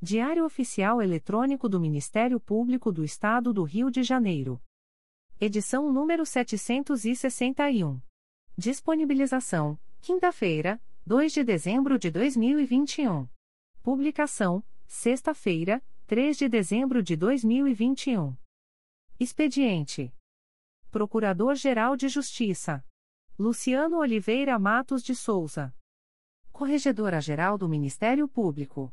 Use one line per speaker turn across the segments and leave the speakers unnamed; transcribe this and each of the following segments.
Diário Oficial Eletrônico do Ministério Público do Estado do Rio de Janeiro. Edição número 761. Disponibilização: quinta-feira, 2 de dezembro de 2021. Publicação: sexta-feira, 3 de dezembro de 2021. Expediente: Procurador-Geral de Justiça Luciano Oliveira Matos de Souza. Corregedora-Geral do Ministério Público.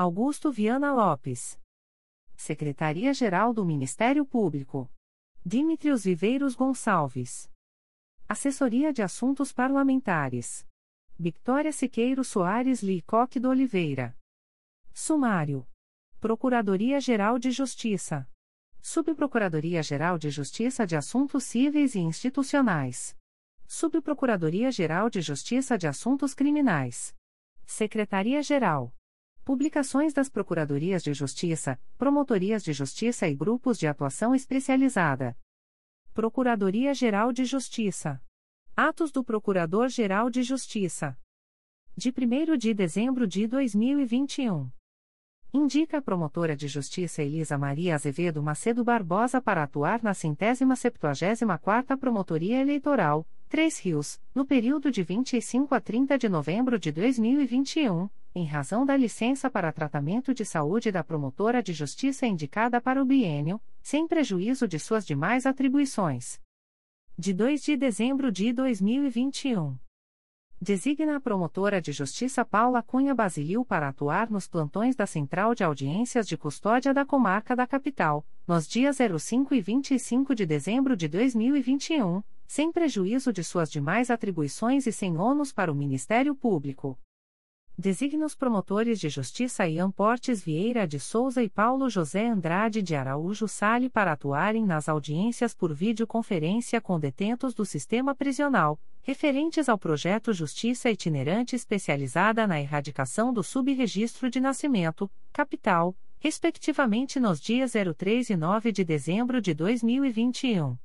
Augusto Viana Lopes. Secretaria-Geral do Ministério Público. Dimitrios Viveiros Gonçalves. Assessoria de Assuntos Parlamentares. Victoria Siqueiro Soares Licoque do Oliveira. Sumário. Procuradoria-Geral de Justiça. Subprocuradoria-Geral de Justiça de Assuntos Cíveis e Institucionais. Subprocuradoria-Geral de Justiça de Assuntos Criminais. Secretaria-Geral. Publicações das Procuradorias de Justiça, Promotorias de Justiça e Grupos de Atuação Especializada. Procuradoria-Geral de Justiça. Atos do Procurador-Geral de Justiça. De 1 de dezembro de 2021. Indica a promotora de justiça Elisa Maria Azevedo Macedo Barbosa para atuar na centésima septuagésima quarta Promotoria Eleitoral, Três Rios, no período de 25 a 30 de novembro de 2021, em razão da licença para tratamento de saúde da promotora de justiça indicada para o biênio, sem prejuízo de suas demais atribuições. De 2 de dezembro de 2021. Designa a promotora de justiça Paula Cunha Basilil para atuar nos plantões da Central de Audiências de Custódia da Comarca da Capital, nos dias 05 e 25 de dezembro de 2021, sem prejuízo de suas demais atribuições e sem ônus para o Ministério Público. Designa os promotores de justiça Ian Portes Vieira de Souza e Paulo José Andrade de Araújo Sale para atuarem nas audiências por videoconferência com detentos do sistema prisional, referentes ao projeto Justiça Itinerante Especializada na Erradicação do Subregistro de Nascimento, Capital, respectivamente nos dias 03 e 9 de dezembro de 2021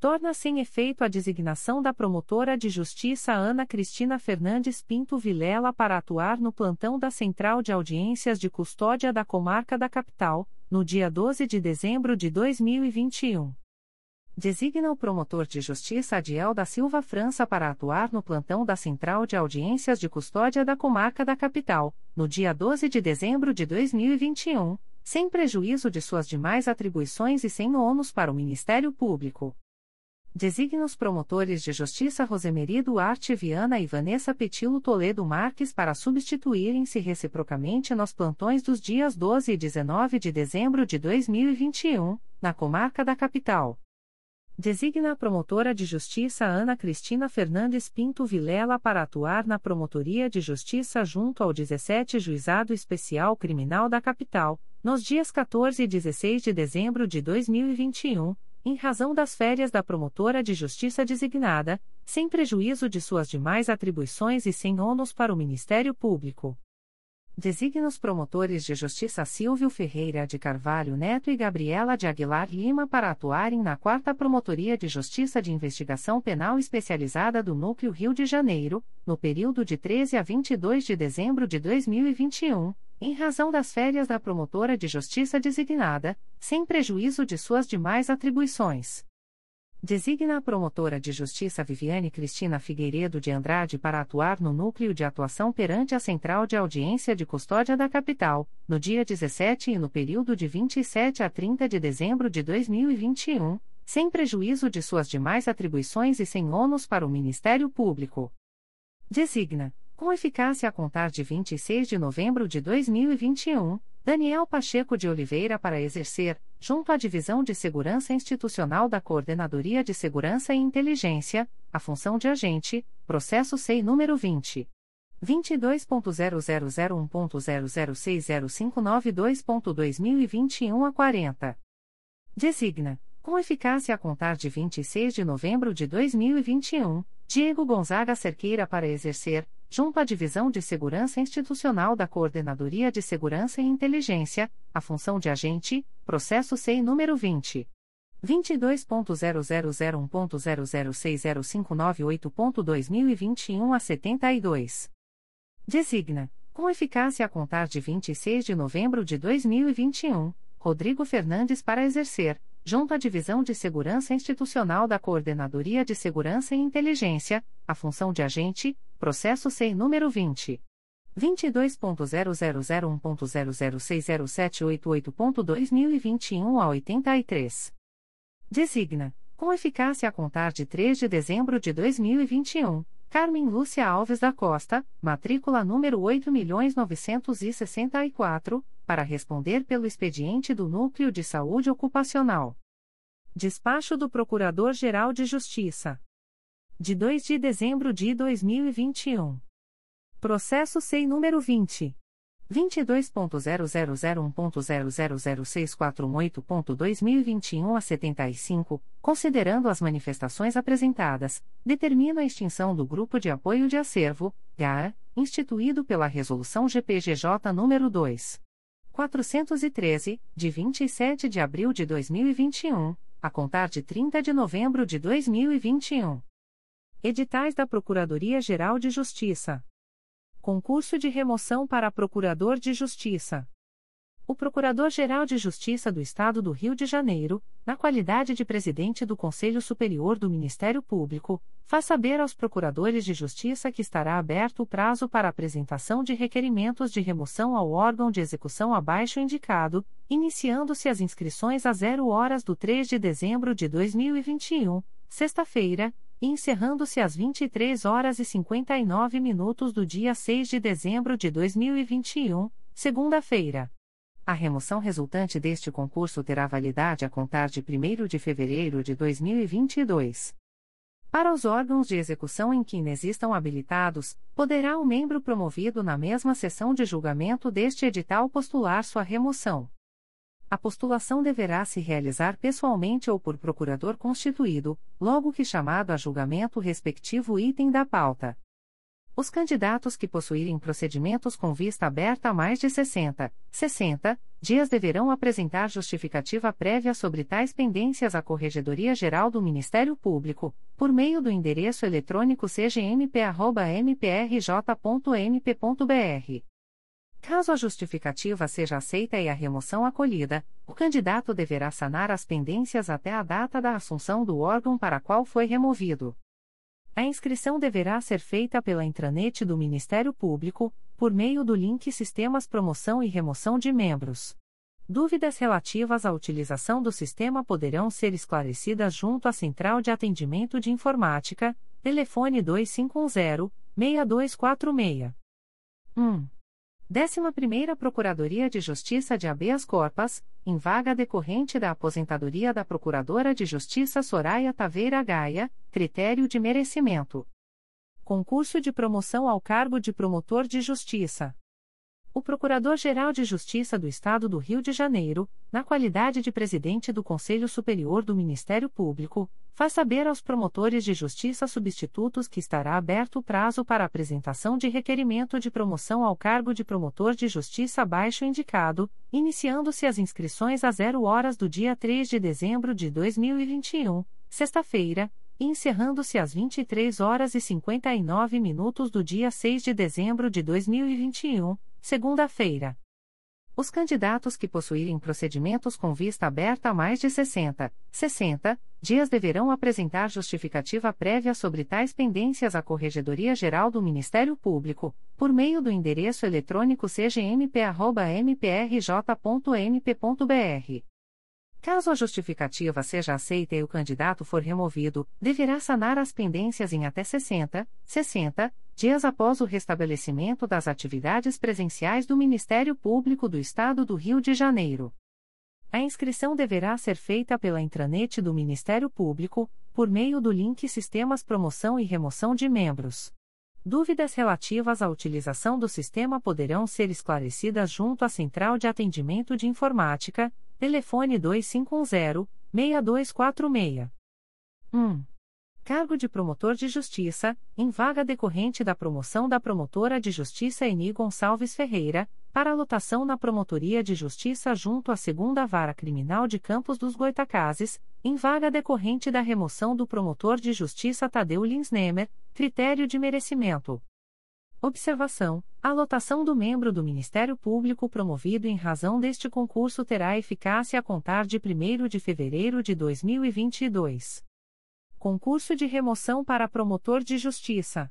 torna-se em efeito a designação da promotora de justiça Ana Cristina Fernandes Pinto Vilela para atuar no plantão da Central de Audiências de Custódia da Comarca da Capital, no dia 12 de dezembro de 2021. Designa o promotor de justiça Adiel da Silva França para atuar no plantão da Central de Audiências de Custódia da Comarca da Capital, no dia 12 de dezembro de 2021, sem prejuízo de suas demais atribuições e sem ônus para o Ministério Público. Designa os promotores de justiça Rosemary Duarte Viana e Vanessa Petilo Toledo Marques para substituírem-se reciprocamente nos plantões dos dias 12 e 19 de dezembro de 2021, na comarca da capital. Designa a promotora de justiça Ana Cristina Fernandes Pinto Vilela para atuar na Promotoria de Justiça junto ao 17 Juizado Especial Criminal da Capital, nos dias 14 e 16 de dezembro de 2021 em razão das férias da promotora de justiça designada, sem prejuízo de suas demais atribuições e sem ônus para o Ministério Público. Designa os promotores de justiça Silvio Ferreira de Carvalho Neto e Gabriela de Aguilar Lima para atuarem na 4 Promotoria de Justiça de Investigação Penal Especializada do Núcleo Rio de Janeiro, no período de 13 a 22 de dezembro de 2021, em razão das férias da promotora de justiça designada, sem prejuízo de suas demais atribuições. Designa a promotora de justiça Viviane Cristina Figueiredo de Andrade para atuar no núcleo de atuação perante a Central de Audiência de Custódia da Capital, no dia 17 e no período de 27 a 30 de dezembro de 2021, sem prejuízo de suas demais atribuições e sem ônus para o Ministério Público. Designa, com eficácia a contar de 26 de novembro de 2021, Daniel Pacheco de Oliveira para exercer, junto à Divisão de Segurança Institucional da Coordenadoria de Segurança e Inteligência, a função de agente, processo SEI número 20. 22.0001.0060592.2021 a 40. Designa, com eficácia a contar de 26 de novembro de 2021, Diego Gonzaga Cerqueira para exercer, junto à Divisão de Segurança Institucional da Coordenadoria de Segurança e Inteligência, a função de agente, processo SEI número 20. 22.0001.0060598.2021 a 72. Designa, com eficácia a contar de 26 de novembro de 2021, Rodrigo Fernandes para exercer, junto à Divisão de Segurança Institucional da Coordenadoria de Segurança e Inteligência, a função de agente, processo SEI número 20. 22.0001.0060788.2021 a 83. Designa, com eficácia a contar de 3 de dezembro de 2021, Carmen Lúcia Alves da Costa, matrícula número 8.964, para responder pelo expediente do Núcleo de Saúde Ocupacional. Despacho do Procurador-Geral de Justiça. De 2 de dezembro de 2021. Processo SEI número 20. 22.0001.0006418.2021 a 75, considerando as manifestações apresentadas, determina a extinção do Grupo de Apoio de Acervo, GAA, instituído pela Resolução GPGJ nº 2. 413, de 27 de abril de 2021, a contar de 30 de novembro de 2021. Editais da Procuradoria-Geral de Justiça. Concurso de remoção para Procurador de Justiça. O Procurador-Geral de Justiça do Estado do Rio de Janeiro, na qualidade de presidente do Conselho Superior do Ministério Público, faz saber aos procuradores de justiça que estará aberto o prazo para apresentação de requerimentos de remoção ao órgão de execução abaixo indicado, iniciando-se as inscrições a 0 horas do 3 de dezembro de 2021, sexta-feira, encerrando-se às 23 horas e 59 minutos do dia 6 de dezembro de 2021, segunda-feira. A remoção resultante deste concurso terá validade a contar de 1 de fevereiro de 2022. Para os órgãos de execução em que inexistam habilitados, poderá o membro promovido na mesma sessão de julgamento deste edital postular sua remoção. A postulação deverá se realizar pessoalmente ou por procurador constituído, logo que chamado a julgamento o respectivo item da pauta. Os candidatos que possuírem procedimentos com vista aberta há mais de 60, 60 dias deverão apresentar justificativa prévia sobre tais pendências à Corregedoria Geral do Ministério Público, por meio do endereço eletrônico cgmp@mprj.mp.br. Caso a justificativa seja aceita e a remoção acolhida, o candidato deverá sanar as pendências até a data da assunção do órgão para qual foi removido. A inscrição deverá ser feita pela intranet do Ministério Público, por meio do link Sistemas Promoção e Remoção de Membros. Dúvidas relativas à utilização do sistema poderão ser esclarecidas junto à Central de Atendimento de Informática, telefone 2510-6246. 1. 11ª Procuradoria de Justiça de Habeas Corpus, em vaga decorrente da aposentadoria da Procuradora de Justiça Soraya Taveira Gaia, critério de merecimento. Concurso de promoção ao cargo de Promotor de Justiça. O Procurador-Geral de Justiça do Estado do Rio de Janeiro, na qualidade de presidente do Conselho Superior do Ministério Público, faz saber aos promotores de justiça substitutos que estará aberto o prazo para apresentação de requerimento de promoção ao cargo de promotor de justiça abaixo indicado, iniciando-se as inscrições a zero horas do dia 3 de dezembro de 2021, sexta-feira, e encerrando-se às 23 horas e 59 minutos do dia 6 de dezembro de 2021 segunda-feira. Os candidatos que possuírem procedimentos com vista aberta há mais de 60, 60 dias deverão apresentar justificativa prévia sobre tais pendências à Corregedoria Geral do Ministério Público, por meio do endereço eletrônico cgmp@mprj.mp.br. Caso a justificativa seja aceita e o candidato for removido, deverá sanar as pendências em até 60, 60 dias após o restabelecimento das atividades presenciais do Ministério Público do Estado do Rio de Janeiro. A inscrição deverá ser feita pela intranet do Ministério Público, por meio do link Sistemas Promoção e Remoção de Membros. Dúvidas relativas à utilização do sistema poderão ser esclarecidas junto à Central de Atendimento de Informática, telefone 2510-6246. 1. Cargo de promotor de justiça, em vaga decorrente da promoção da promotora de justiça Eni Gonçalves Ferreira, para lotação na Promotoria de Justiça junto à Segunda Vara Criminal de Campos dos Goitacazes, em vaga decorrente da remoção do promotor de justiça Tadeu Linsnemer, critério de merecimento. Observação: a lotação do membro do Ministério Público promovido em razão deste concurso terá eficácia a contar de 1 de fevereiro de 2022. Concurso de remoção para promotor de justiça.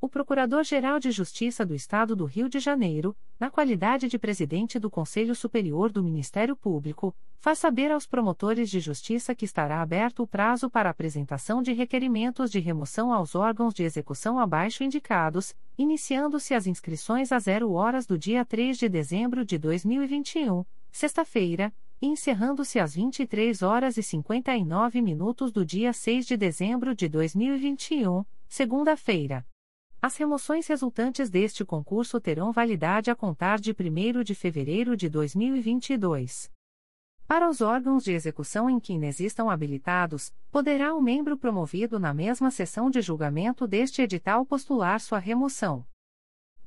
O Procurador-Geral de Justiça do Estado do Rio de Janeiro, na qualidade de presidente do Conselho Superior do Ministério Público, faz saber aos promotores de justiça que estará aberto o prazo para apresentação de requerimentos de remoção aos órgãos de execução abaixo indicados, iniciando-se as inscrições a zero horas do dia 3 de dezembro de 2021, sexta-feira, encerrando-se às 23 horas e 59 minutos do dia 6 de dezembro de 2021, segunda-feira. As remoções resultantes deste concurso terão validade a contar de 1 de fevereiro de 2022. Para os órgãos de execução em que inexistam habilitados, poderá o membro promovido na mesma sessão de julgamento deste edital postular sua remoção.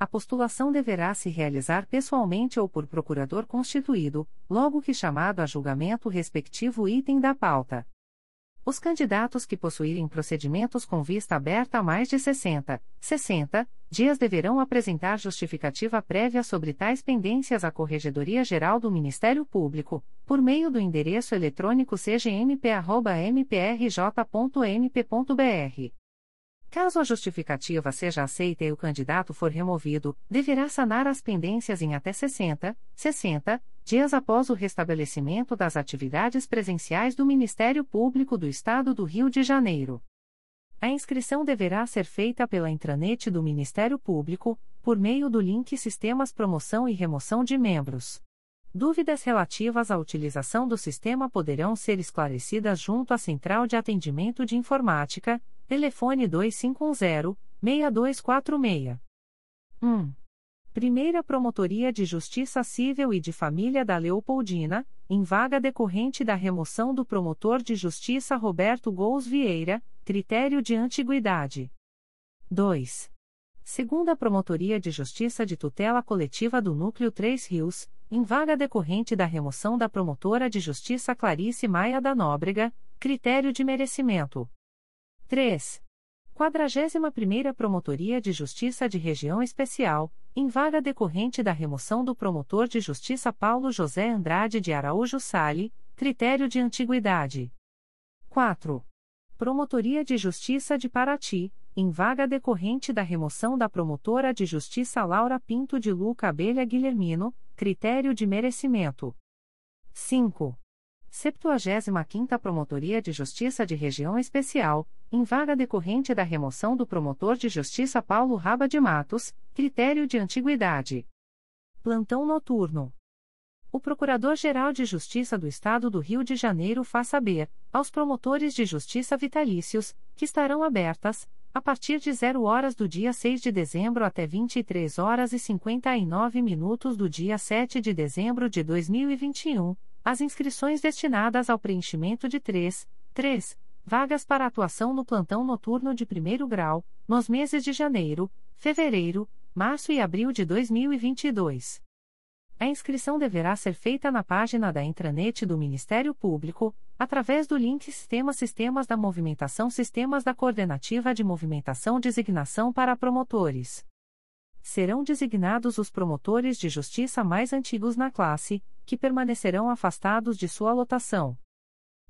A postulação deverá se realizar pessoalmente ou por procurador constituído, logo que chamado a julgamento o respectivo item da pauta. Os candidatos que possuírem procedimentos com vista aberta há mais de 60, 60 dias deverão apresentar justificativa prévia sobre tais pendências à Corregedoria Geral do Ministério Público, por meio do endereço eletrônico cgmp@mprj.mp.br. Caso a justificativa seja aceita e o candidato for removido, deverá sanar as pendências em até 60, 60 dias após o restabelecimento das atividades presenciais do Ministério Público do Estado do Rio de Janeiro. A inscrição deverá ser feita pela intranet do Ministério Público, por meio do link Sistemas Promoção e Remoção de Membros. Dúvidas relativas à utilização do sistema poderão ser esclarecidas junto à Central de Atendimento de Informática, Telefone 2510-6246. 1. Primeira Promotoria de Justiça Civil e de Família da Leopoldina, em vaga decorrente da remoção do promotor de justiça Roberto Gous Vieira, critério de antiguidade. 2. Segunda Promotoria de Justiça de Tutela Coletiva do Núcleo 3 Rios, em vaga decorrente da remoção da promotora de justiça Clarice Maia da Nóbrega, critério de merecimento. 3. 41ª Promotoria de Justiça de Região Especial, em vaga decorrente da remoção do promotor de justiça Paulo José Andrade de Araújo Sale, critério de antiguidade. 4. Promotoria de Justiça de Paraty, em vaga decorrente da remoção da promotora de justiça Laura Pinto de Luca Abelha Guilhermino, critério de merecimento. 5. 75ª Promotoria de Justiça de Região Especial, em vaga decorrente da remoção do promotor de justiça Paulo Raba de Matos, critério de antiguidade. Plantão noturno. O Procurador-Geral de Justiça do Estado do Rio de Janeiro faz saber, aos promotores de justiça vitalícios, que estarão abertas, a partir de 0 horas do dia 6 de dezembro até 23 horas e 59 minutos do dia 7 de dezembro de 2021, as inscrições destinadas ao preenchimento de 3, 3 vagas para atuação no plantão noturno de primeiro grau, nos meses de janeiro, fevereiro, março e abril de 2022. A inscrição deverá ser feita na página da intranet do Ministério Público, através do link Sistema Sistemas da Movimentação Sistemas da Coordenativa de Movimentação Designação para Promotores. Serão designados os promotores de justiça mais antigos na classe, que permanecerão afastados de sua lotação.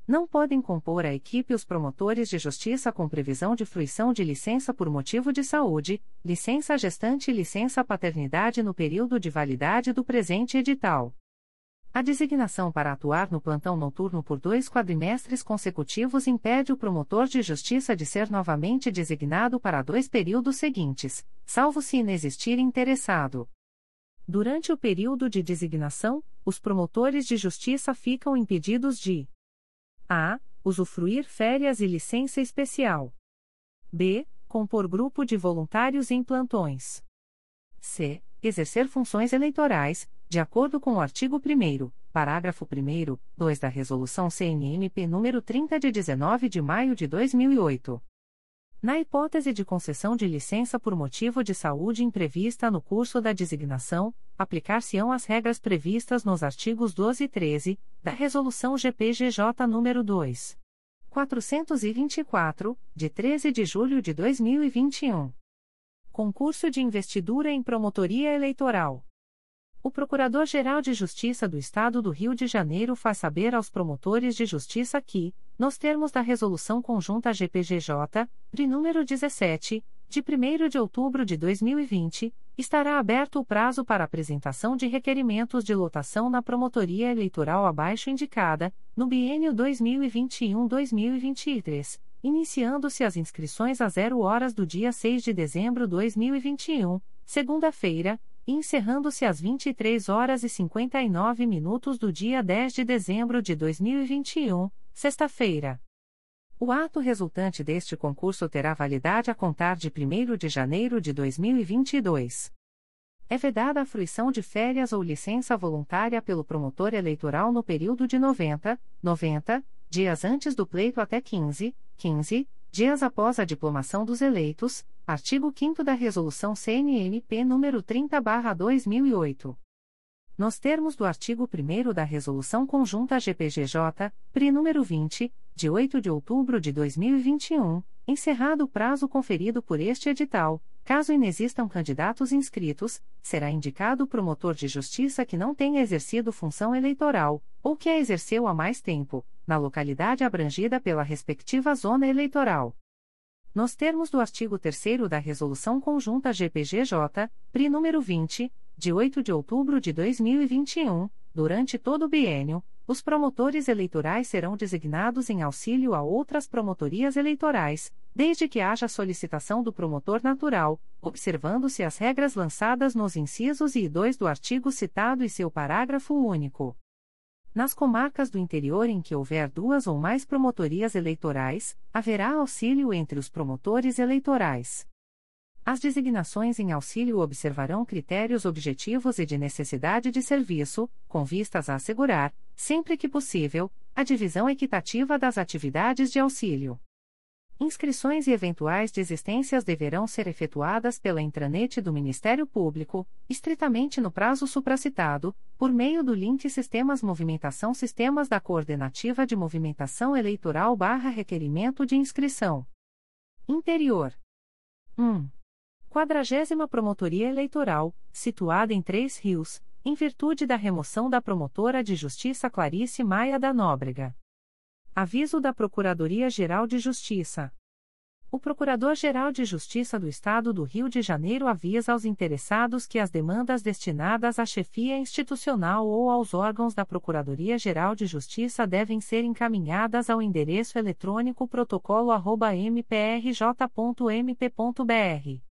Não podem compor a equipe os promotores de justiça com previsão de fruição de licença por motivo de saúde, licença gestante e licença paternidade no período de validade do presente edital. A designação para atuar no plantão noturno por dois quadrimestres consecutivos impede o promotor de justiça de ser novamente designado para dois períodos seguintes, salvo se inexistir interessado. Durante o período de designação, os promotores de justiça ficam impedidos de a. Usufruir férias e licença especial. B. Compor grupo de voluntários em plantões. C. Exercer funções eleitorais, de acordo com o artigo 1 parágrafo 1 2 da Resolução CNMP nº 30 de 19 de maio de 2008. Na hipótese de concessão de licença por motivo de saúde imprevista no curso da designação, aplicar-se-ão as regras previstas nos artigos 12 e 13 da Resolução GPGJ nº 2. 424, de 13 de julho de 2021. Concurso de investidura em promotoria eleitoral. O Procurador-Geral de Justiça do Estado do Rio de Janeiro faz saber aos promotores de justiça que, nos termos da Resolução Conjunta GPGJ, PRI número 17, de 1 de outubro de 2020, estará aberto o prazo para apresentação de requerimentos de lotação na promotoria eleitoral abaixo indicada, no biênio 2021-2023, iniciando-se as inscrições a 0 horas do dia 6 de dezembro de 2021, segunda-feira, e encerrando-se às 23 horas e 59 minutos do dia 10 de dezembro de 2021, sexta-feira. O ato resultante deste concurso terá validade a contar de 1 de janeiro de 2022. É vedada a fruição de férias ou licença voluntária pelo promotor eleitoral no período de 90, 90 dias antes do pleito até 15, 15 dias após a diplomação dos eleitos, artigo 5 da Resolução CNMP nº 30/2008. Nos termos do artigo 1 da Resolução Conjunta GPGJ, PRI número 20, de 8 de outubro de 2021, encerrado o prazo conferido por este edital, caso inexistam candidatos inscritos, será indicado o promotor de justiça que não tenha exercido função eleitoral, ou que a exerceu há mais tempo, na localidade abrangida pela respectiva zona eleitoral. Nos termos do artigo 3 da Resolução Conjunta GPGJ, PRI número 20, de 8 de outubro de 2021, durante todo o biênio, os promotores eleitorais serão designados em auxílio a outras promotorias eleitorais, desde que haja solicitação do promotor natural, observando-se as regras lançadas nos incisos I e 2 do artigo citado e seu parágrafo único. Nas comarcas do interior em que houver duas ou mais promotorias eleitorais, haverá auxílio entre os promotores eleitorais. As designações em auxílio observarão critérios objetivos e de necessidade de serviço, com vistas a assegurar, sempre que possível, a divisão equitativa das atividades de auxílio. Inscrições e eventuais desistências deverão ser efetuadas pela intranet do Ministério Público, estritamente no prazo supracitado, por meio do link Sistemas Movimentação Sistemas da Coordenativa de Movimentação Eleitoral barra Requerimento de Inscrição. Interior. 1. Quadragésima Promotoria Eleitoral, situada em Três Rios, em virtude da remoção da promotora de Justiça Clarice Maia da Nóbrega. Aviso da Procuradoria-Geral de Justiça. O Procurador-Geral de Justiça do Estado do Rio de Janeiro avisa aos interessados que as demandas destinadas à chefia institucional ou aos órgãos da Procuradoria-Geral de Justiça devem ser encaminhadas ao endereço eletrônico protocolo@mprj.mp.br.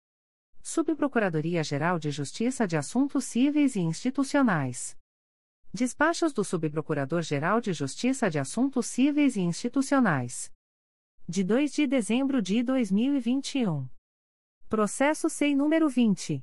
Subprocuradoria-Geral de Justiça de Assuntos Cíveis e Institucionais. Despachos do Subprocurador-Geral de Justiça de Assuntos Cíveis e Institucionais. de 2 de dezembro de 2021. Processo SEI número 20.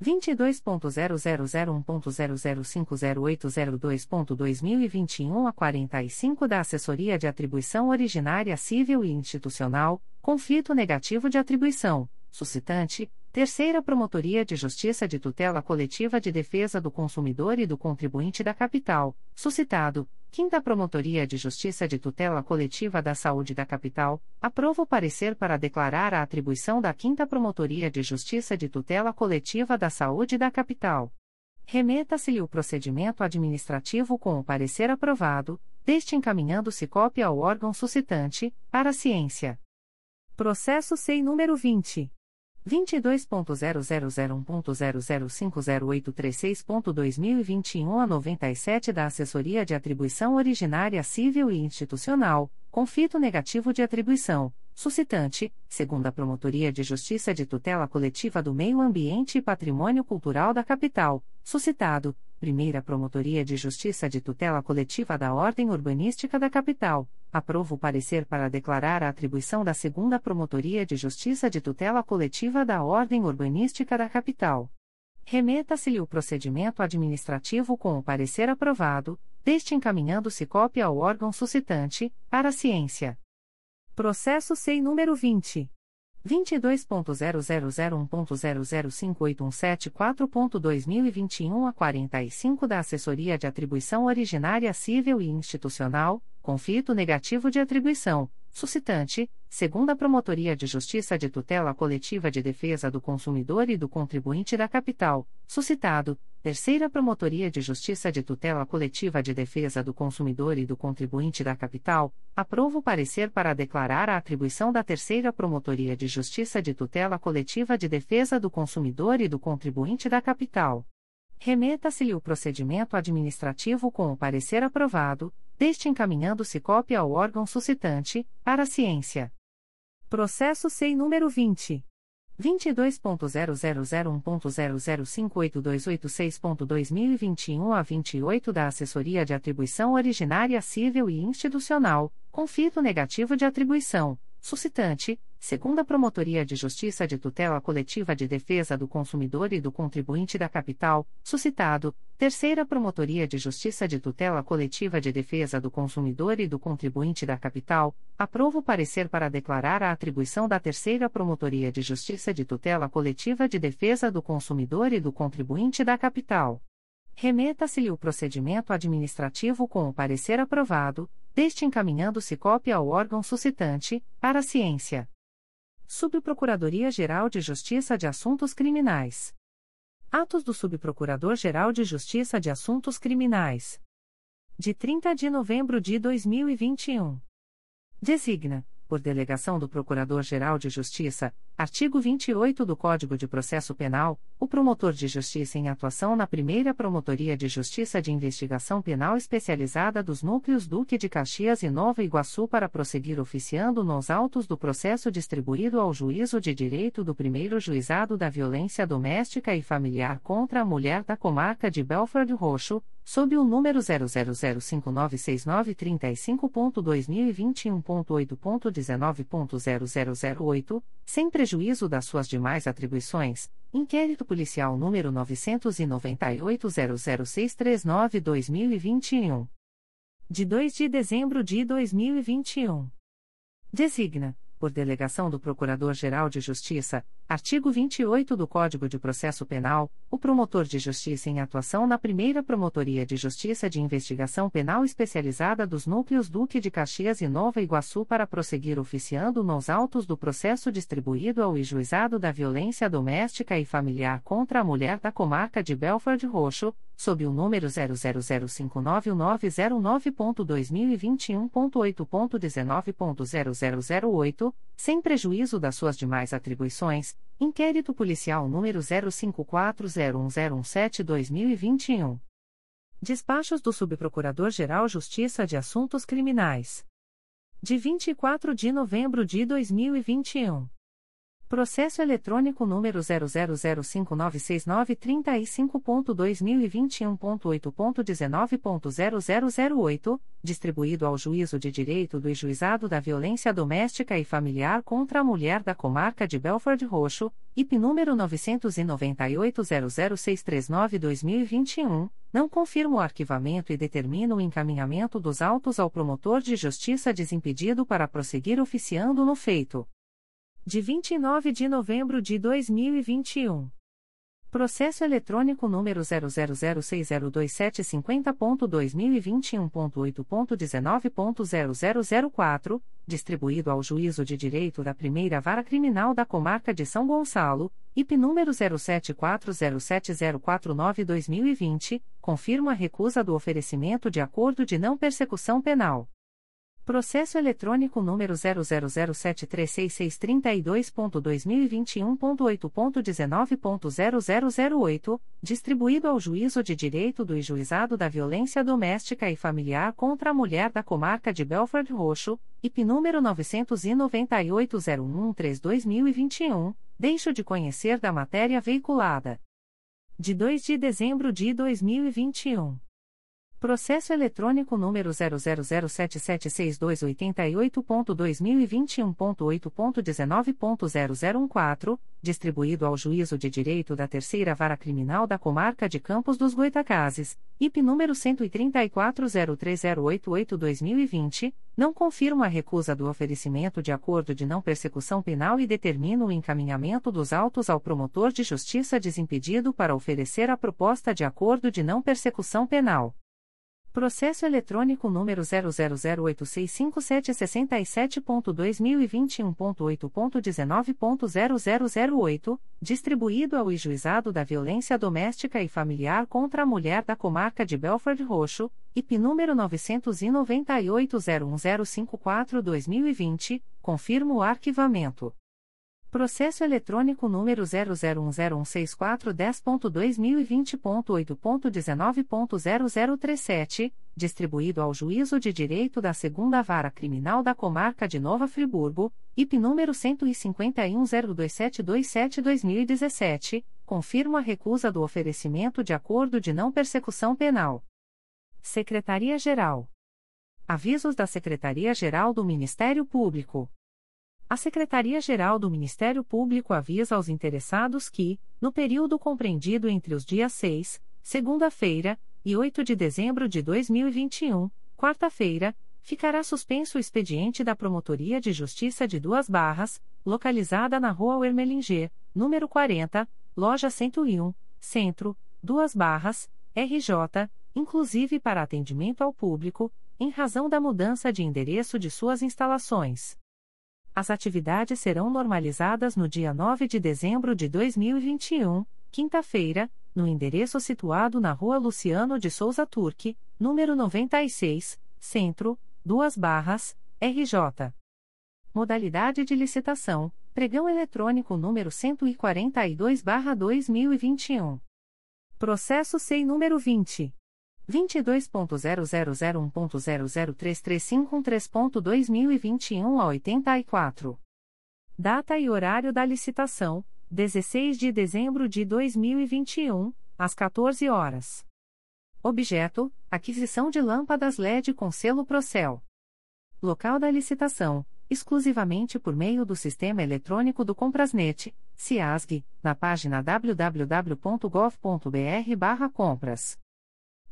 22.0001.0050802.2021 a 45 da Assessoria de Atribuição Originária Civil e Institucional, conflito negativo de atribuição, suscitante, Terceira Promotoria de Justiça de Tutela Coletiva de Defesa do Consumidor e do Contribuinte da Capital, suscitado, Quinta Promotoria de Justiça de Tutela Coletiva da Saúde da Capital, aprova o parecer para declarar a atribuição da Quinta Promotoria de Justiça de Tutela Coletiva da Saúde da Capital. Remeta-se-lhe o procedimento administrativo com o parecer aprovado, deste encaminhando-se cópia ao órgão suscitante, para ciência. Processo SEI número 20. 22.0001.0050836.2021 a 97 da Assessoria de Atribuição Originária Civil e Institucional, conflito negativo de atribuição, suscitante, segunda Promotoria de Justiça de Tutela Coletiva do Meio Ambiente e Patrimônio Cultural da Capital, suscitado, Primeira Promotoria de Justiça de Tutela Coletiva da Ordem Urbanística da Capital, aprova o parecer para declarar a atribuição da Segunda Promotoria de Justiça de Tutela Coletiva da Ordem Urbanística da Capital. Remeta-se-lhe o procedimento administrativo com o parecer aprovado, deste encaminhando-se cópia ao órgão suscitante, para ciência. Processo SEI número 20. 22.0001.0058174.2021 a 45 da Assessoria de Atribuição Originária Civil e Institucional, conflito negativo de atribuição, suscitante, segunda Promotoria de Justiça de Tutela Coletiva de Defesa do Consumidor e do Contribuinte da Capital, suscitado, terceira Promotoria de Justiça de Tutela Coletiva de Defesa do Consumidor e do Contribuinte da Capital, aprova o parecer para declarar a atribuição da terceira Promotoria de Justiça de Tutela Coletiva de Defesa do Consumidor e do Contribuinte da Capital. Remeta-se-lhe o procedimento administrativo com o parecer aprovado, deste encaminhando-se cópia ao órgão suscitante, para a ciência. Processo SEI número 20. 22.0001.0058286.2021 a 28 da Assessoria de Atribuição Originária Civil e Institucional, conflito negativo de atribuição, suscitante, segunda Promotoria de Justiça de Tutela Coletiva de Defesa do Consumidor e do Contribuinte da Capital, suscitado, terceira Promotoria de Justiça de Tutela Coletiva de Defesa do Consumidor e do Contribuinte da Capital, aprova o parecer para declarar a atribuição da terceira Promotoria de Justiça de Tutela Coletiva de Defesa do Consumidor e do Contribuinte da Capital. Remeta-se-lhe o procedimento administrativo com o parecer aprovado, deste encaminhando-se cópia ao órgão suscitante, para ciência. Subprocuradoria-Geral de Justiça de Assuntos Criminais. Atos do Subprocurador-Geral de Justiça de Assuntos Criminais. De 30 de novembro de 2021. Designa, por delegação do Procurador-Geral de Justiça, artigo 28 do Código de Processo Penal, o promotor de justiça em atuação na primeira Promotoria de Justiça de Investigação Penal Especializada dos Núcleos Duque de Caxias e Nova Iguaçu para prosseguir oficiando nos autos do processo distribuído ao Juízo de Direito do Primeiro Juizado da Violência Doméstica e Familiar contra a Mulher da Comarca de Belford Roxo, sob o número 000596935.2021.8.19.0008, sem prejuízo das suas demais atribuições, inquérito policial número 998-00639-2021. De 2 de dezembro de 2021. Designa por delegação do Procurador-Geral de Justiça, artigo 28 do Código de Processo Penal, o promotor de justiça em atuação na primeira Promotoria de Justiça de Investigação Penal Especializada dos Núcleos Duque de Caxias e Nova Iguaçu para prosseguir oficiando nos autos do processo distribuído ao Juizado da Violência Doméstica e Familiar contra a Mulher da Comarca de Belford Roxo, sob o número 000590909.2021.8.19.0008, sem prejuízo das suas demais atribuições, inquérito policial número 05401017-2021. Despachos do Subprocurador-Geral Justiça de Assuntos Criminais. De 24 de novembro de 2021. Processo eletrônico número 000596935.2021.8.19.0008, distribuído ao Juízo de Direito do Juizado da Violência Doméstica e Familiar contra a Mulher da Comarca de Belford Roxo, IP número 998-00639-2021, não confirma o arquivamento e determina o encaminhamento dos autos ao promotor de justiça desimpedido para prosseguir oficiando no feito de 29 de novembro de 2021. Processo eletrônico número 000602750.2021.8.19.0004, distribuído ao Juízo de Direito da Primeira Vara Criminal da Comarca de São Gonçalo, IP número 07407049-2020, confirma a recusa do oferecimento de acordo de não persecução penal Processo eletrônico número 000736632.2021.8.19.0008, distribuído ao Juízo de Direito do Juizado da Violência Doméstica e Familiar contra a Mulher da Comarca de Belford Roxo, IP número 998-013-2021, deixo de conhecer da matéria veiculada. De 2 de dezembro de 2021. Processo eletrônico número 000776288.2021.8.19.0014, distribuído ao Juízo de Direito da Terceira Vara Criminal da Comarca de Campos dos Goitacazes, IP número 13403088-2020, não confirma a recusa do oferecimento de acordo de não persecução penal e determina o encaminhamento dos autos ao promotor de justiça desimpedido para oferecer a proposta de acordo de não persecução penal Processo eletrônico número 000865767.2021.8.19.0008, distribuído ao Juizado da Violência Doméstica e Familiar contra a Mulher da Comarca de Belford Roxo, IP número 998-01054-2020, confirma o arquivamento. Processo eletrônico número 001016410.2020.8.19.0037, distribuído ao Juízo de Direito da Segunda Vara Criminal da Comarca de Nova Friburgo, IP número 15102727-2017, confirma a recusa do oferecimento de acordo de não persecução penal. Secretaria-Geral. Avisos da Secretaria-Geral do Ministério Público. A Secretaria-Geral do Ministério Público avisa aos interessados que, no período compreendido entre os dias 6, segunda-feira, e 8 de dezembro de 2021, quarta-feira, ficará suspenso o expediente da Promotoria de Justiça de Duas Barras, localizada na Rua Ermelinger, número 40, loja 101, Centro, Duas Barras, RJ, inclusive para atendimento ao público, em razão da mudança de endereço de suas instalações. As atividades serão normalizadas no dia 9 de dezembro de 2021, quinta-feira, no endereço situado na Rua Luciano de Souza Turque, número 96, Centro, Duas Barras, RJ. Modalidade de licitação: Pregão eletrônico número 142/2021. Processo SEI número 20 22.0001.0033513.2021 a 84. Data e horário da licitação: 16 de dezembro de 2021, às 14 horas. Objeto: aquisição de lâmpadas LED com selo Procel. Local da licitação: exclusivamente por meio do sistema eletrônico do Comprasnet, CIASG, na página www.gov.br/compras.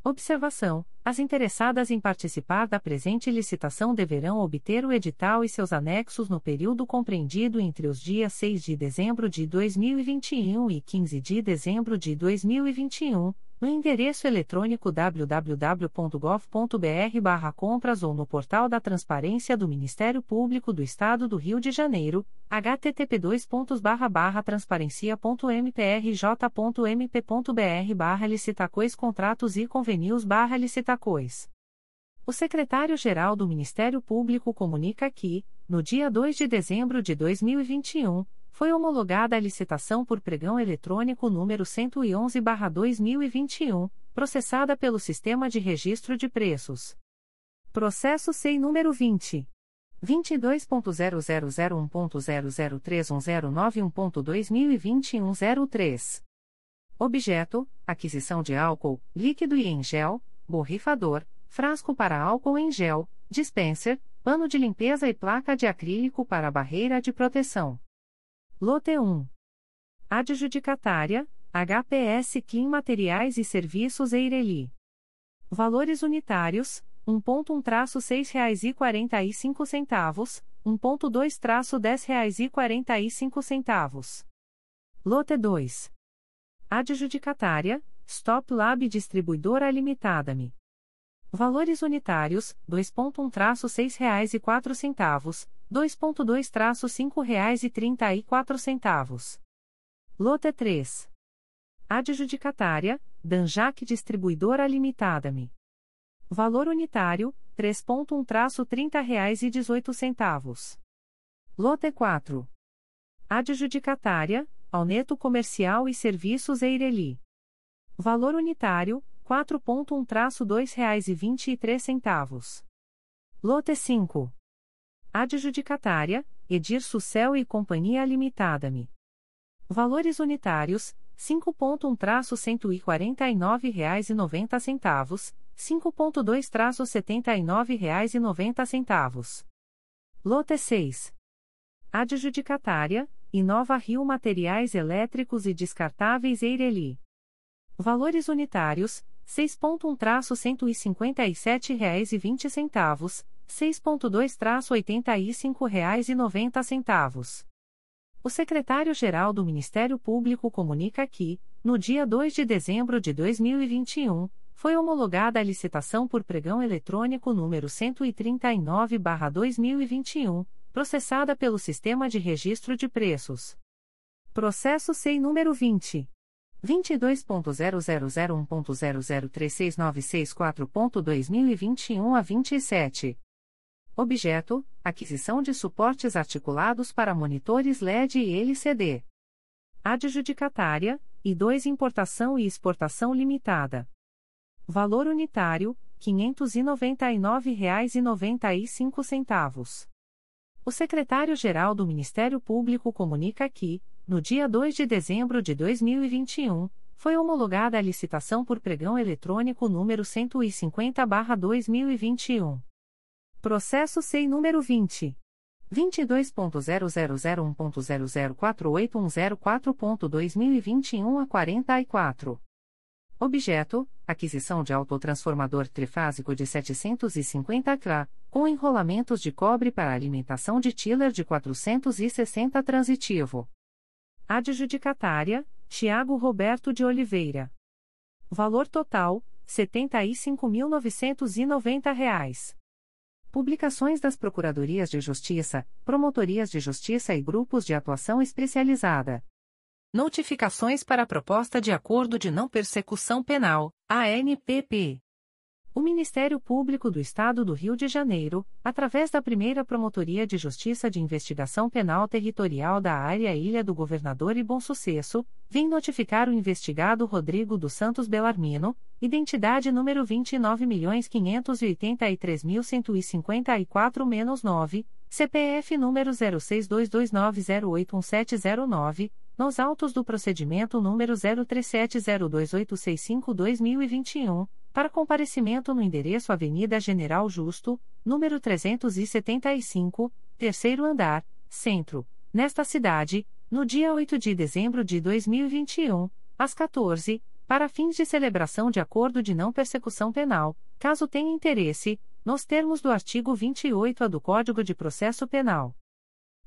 Observação: As interessadas em participar da presente licitação deverão obter o edital e seus anexos no período compreendido entre os dias 6 de dezembro de 2021 e 15 de dezembro de 2021 no endereço eletrônico www.gov.br/compras ou no portal da Transparência do Ministério Público do Estado do Rio de Janeiro, http://transparencia.mprj.mp.br/licitacois contratos e convenios/licitacois. O secretário-geral do Ministério Público comunica que, no dia 2 de dezembro de 2021, foi homologada a licitação por pregão eletrônico número 111/2021, processada pelo Sistema de Registro de Preços. Processo SEI número 20 22.0001.0031091.2021 Objeto: aquisição de álcool, líquido e em gel, borrifador, frasco para álcool em gel, dispenser, pano de limpeza e placa de acrílico para barreira de proteção. Lote 1. Adjudicatária, HPS Kim Materiais e Serviços Eireli. Valores unitários, 1.1 traço R$ 6,45, 1.2 traço R$ 10,45. Lote 2. Adjudicatária, Stop Lab Distribuidora Limitada Me. Valores unitários, 2.1 traço R$ 6,04, 2.2-5 reais e trinta e quatro centavos. Lote 3. Adjudicatária, Danjac Distribuidora Limitada-me. Valor unitário, 3.1 traço trinta reais e dezoito centavos. Lote 4. Adjudicatária, Alneto Comercial e Serviços Eireli. Valor unitário, 4.1-2 reais e vinte e três centavos. Lote 5. Adjudicatária, Edir Sucel e Companhia Limitada-me. Valores unitários, 5.1-149,90 reais e 90 centavos, 5.2-79 reais e 90 centavos. Lote 6. Adjudicatária, Inova Rio Materiais Elétricos e Descartáveis Eireli. Valores unitários, 6.1-157 reais e 20 centavos, 6.2-85 reais e 90 centavos. O secretário-geral do Ministério Público comunica que, no dia 2 de dezembro de 2021, foi homologada a licitação por pregão eletrônico número 139/2021, processada pelo Sistema de Registro de Preços. Processo SEI número 20 22.0001.0036964.2021 a 27. Objeto: aquisição de suportes articulados para monitores LED e LCD. Adjudicatária: I2 Importação e Exportação Limitada. Valor unitário: R$ 599,95. O secretário-geral do Ministério Público comunica que, no dia 2 de dezembro de 2021, foi homologada a licitação por pregão eletrônico número 150/2021. Processo SEI número 20 22.0001.0048104.2021 a 44. Objeto: aquisição de autotransformador trifásico de 750 kV, com enrolamentos de cobre para alimentação de tiller de 460 transitivo. Adjudicatária: Tiago Roberto de Oliveira. Valor total: R$ 75.990. Publicações das Procuradorias de Justiça, Promotorias de Justiça e Grupos de Atuação Especializada. Notificações para a Proposta de Acordo de Não Persecução Penal, ANPP. O Ministério Público do Estado do Rio de Janeiro, através da primeira Promotoria de Justiça de Investigação Penal Territorial da Área Ilha do Governador e Bom Sucesso, vem notificar o investigado Rodrigo dos Santos Belarmino, identidade número 29.583.154-9, CPF número 062290811709, nos autos do procedimento número 03702865-2021 para comparecimento no endereço Avenida General Justo, número 375, terceiro andar, centro, nesta cidade, no dia 8 de dezembro de 2021, às 14, para fins de celebração de acordo de não persecução penal, caso tenha interesse, nos termos do artigo 28A do Código de Processo Penal.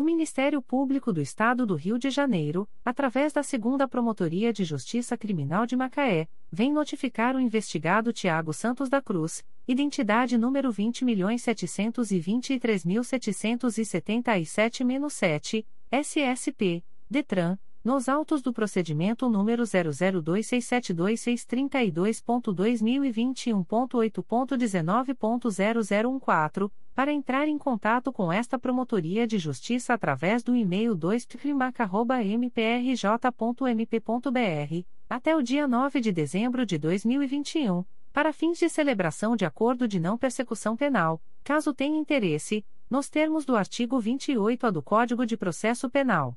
O Ministério Público do Estado do Rio de Janeiro, através da Segunda Promotoria de Justiça Criminal de Macaé, vem notificar o investigado Tiago Santos da Cruz, identidade número 20.723.777-7, SSP, DETRAN, nos autos do procedimento número 002672632.2021.8.19.0014, para entrar em contato com esta Promotoria de Justiça através do e-mail 2trimac.mprj.mp.br, até o dia 9 de dezembro de 2021, para fins de celebração de acordo de não persecução penal, caso tenha interesse, nos termos do artigo 28-A do Código de Processo Penal.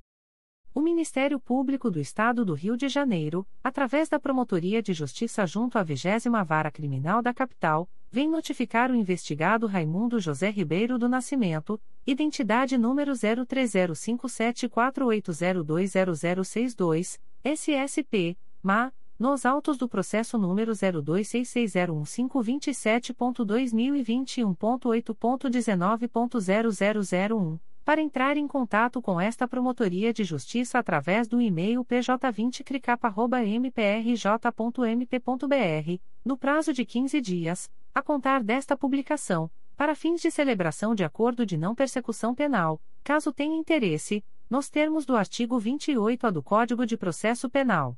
O Ministério Público do Estado do Rio de Janeiro, através da Promotoria de Justiça junto à 20 Vara Criminal da Capital, vem notificar o investigado Raimundo José Ribeiro do Nascimento, identidade número 03057480200062, SSP, MA, nos autos do processo número 0266012527.2021.8.19.0001 para entrar em contato com esta Promotoria de Justiça através do e-mail pj20cricapa.mprj.mp.br, no prazo de 15 dias, a contar desta publicação, para fins de celebração de acordo de não persecução penal, caso tenha interesse, nos termos do artigo 28-A do Código de Processo Penal.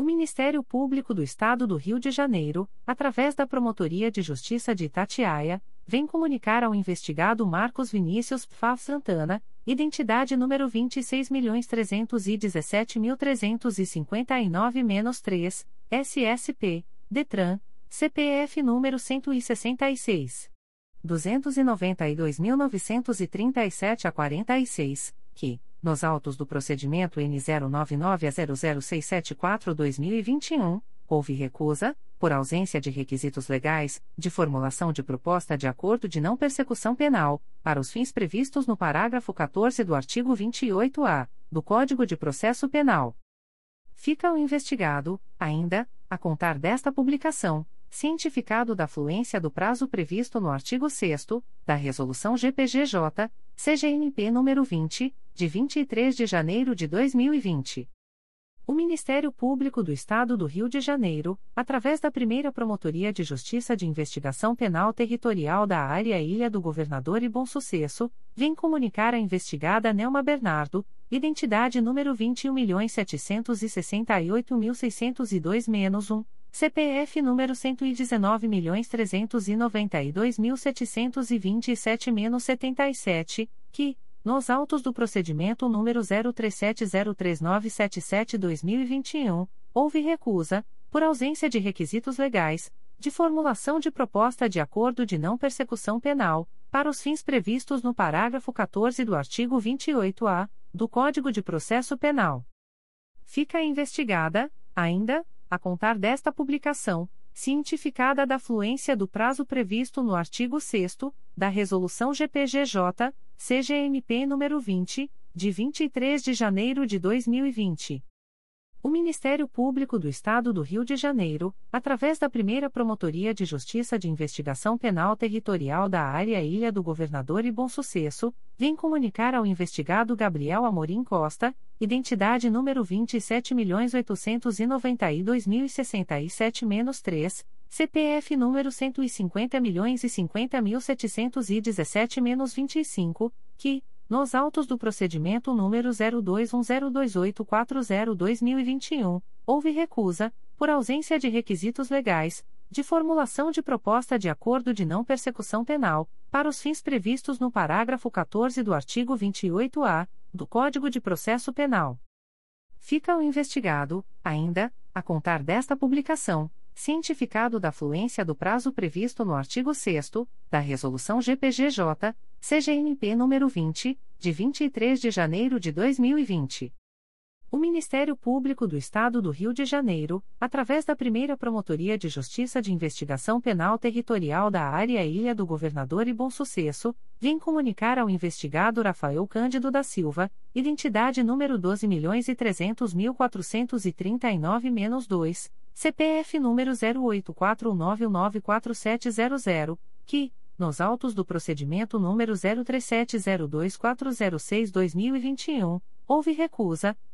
O Ministério Público do Estado do Rio de Janeiro, através da Promotoria de Justiça de Itatiaia, vem comunicar ao investigado Marcos Vinícius Pfá Santana, identidade número 26.311.359-3, SSP, DETRAN, CPF número 166. 292.937 a 46, que, nos autos do procedimento N099 a 00674-2021, houve recusa, por ausência de requisitos legais, de formulação de proposta de acordo de não persecução penal, para os fins previstos no parágrafo 14 do artigo 28-A do Código de Processo Penal. Fica o investigado, ainda, a contar desta publicação, cientificado da fluência do prazo previsto no artigo 6 da Resolução GPGJ, CGNP nº 20, de 23 de janeiro de 2020. O Ministério Público do Estado do Rio de Janeiro, através da primeira Promotoria de Justiça de Investigação Penal Territorial da Área Ilha do Governador e Bom Sucesso, vem comunicar a investigada Nelma Bernardo, identidade número 21.768.602-1, CPF número 119.392.727-77, que, nos autos do procedimento número 03703977-2021, houve recusa, por ausência de requisitos legais, de formulação de proposta de acordo de não persecução penal, para os fins previstos no parágrafo 14 do artigo 28-A do Código de Processo Penal. Fica investigada, ainda, a contar desta publicação, cientificada da fluência do prazo previsto no artigo 6 da Resolução GPGJ, CGMP nº 20, de 23 de janeiro de 2020. O Ministério Público do Estado do Rio de Janeiro, através da primeira Promotoria de Justiça de Investigação Penal Territorial da Área Ilha do Governador e Bom Sucesso, vem comunicar ao investigado Gabriel Amorim Costa, identidade número 27.892.067-3, CPF número 150.050.717-25, que, nos autos do procedimento número 02102840-2021, houve recusa, por ausência de requisitos legais, de formulação de proposta de acordo de não persecução penal, para os fins previstos no parágrafo 14 do artigo 28-A do Código de Processo Penal. Fica o investigado, ainda, a contar desta publicação, cientificado da fluência do prazo previsto no artigo 6 da Resolução GPGJ, CGNP nº 20, de 23 de janeiro de 2020. O Ministério Público do Estado do Rio de Janeiro, através da primeira Promotoria de Justiça de Investigação Penal Territorial da Área Ilha do Governador e Bom Sucesso, vem comunicar ao investigado Rafael Cândido da Silva, identidade número 12.300.439-2, CPF número 0849947700, que, nos autos do procedimento número 03702406-2021, houve recusa,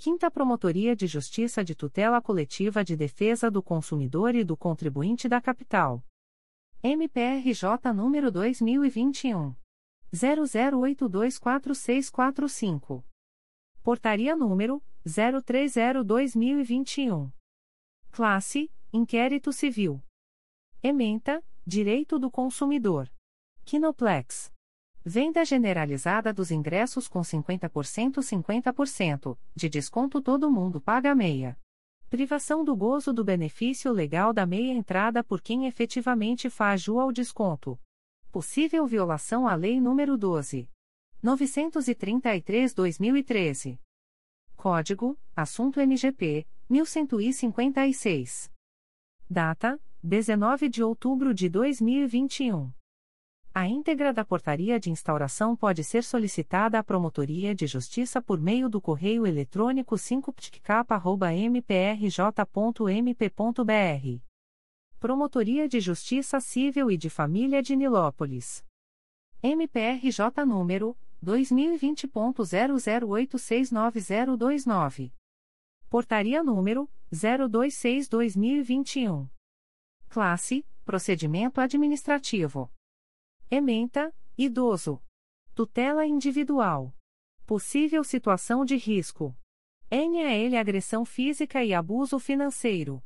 5 Promotoria de Justiça de Tutela Coletiva de Defesa do Consumidor e do Contribuinte da Capital. MPRJ número 2021 00824645. Portaria número 030/2021. Classe: Inquérito Civil. Ementa: Direito do Consumidor. Kinoplex. Venda generalizada dos ingressos com 50% 50%, de desconto todo mundo paga meia. Privação do gozo do benefício legal da meia entrada por quem efetivamente faz jus ao desconto. Possível violação à Lei nº 12. 933-2013. Código: Assunto MGP 1156. Data: 19 de outubro de 2021. A íntegra da portaria de instauração pode ser solicitada à Promotoria de Justiça por meio do correio eletrônico 5ptcap.mprj.mp.br. Promotoria de Justiça Civil e de Família de Nilópolis. MPRJ número 2020.00869029. Portaria número 026-2021. Classe: Procedimento Administrativo. Ementa, idoso. Tutela individual. Possível situação de risco. NAL agressão física e abuso financeiro.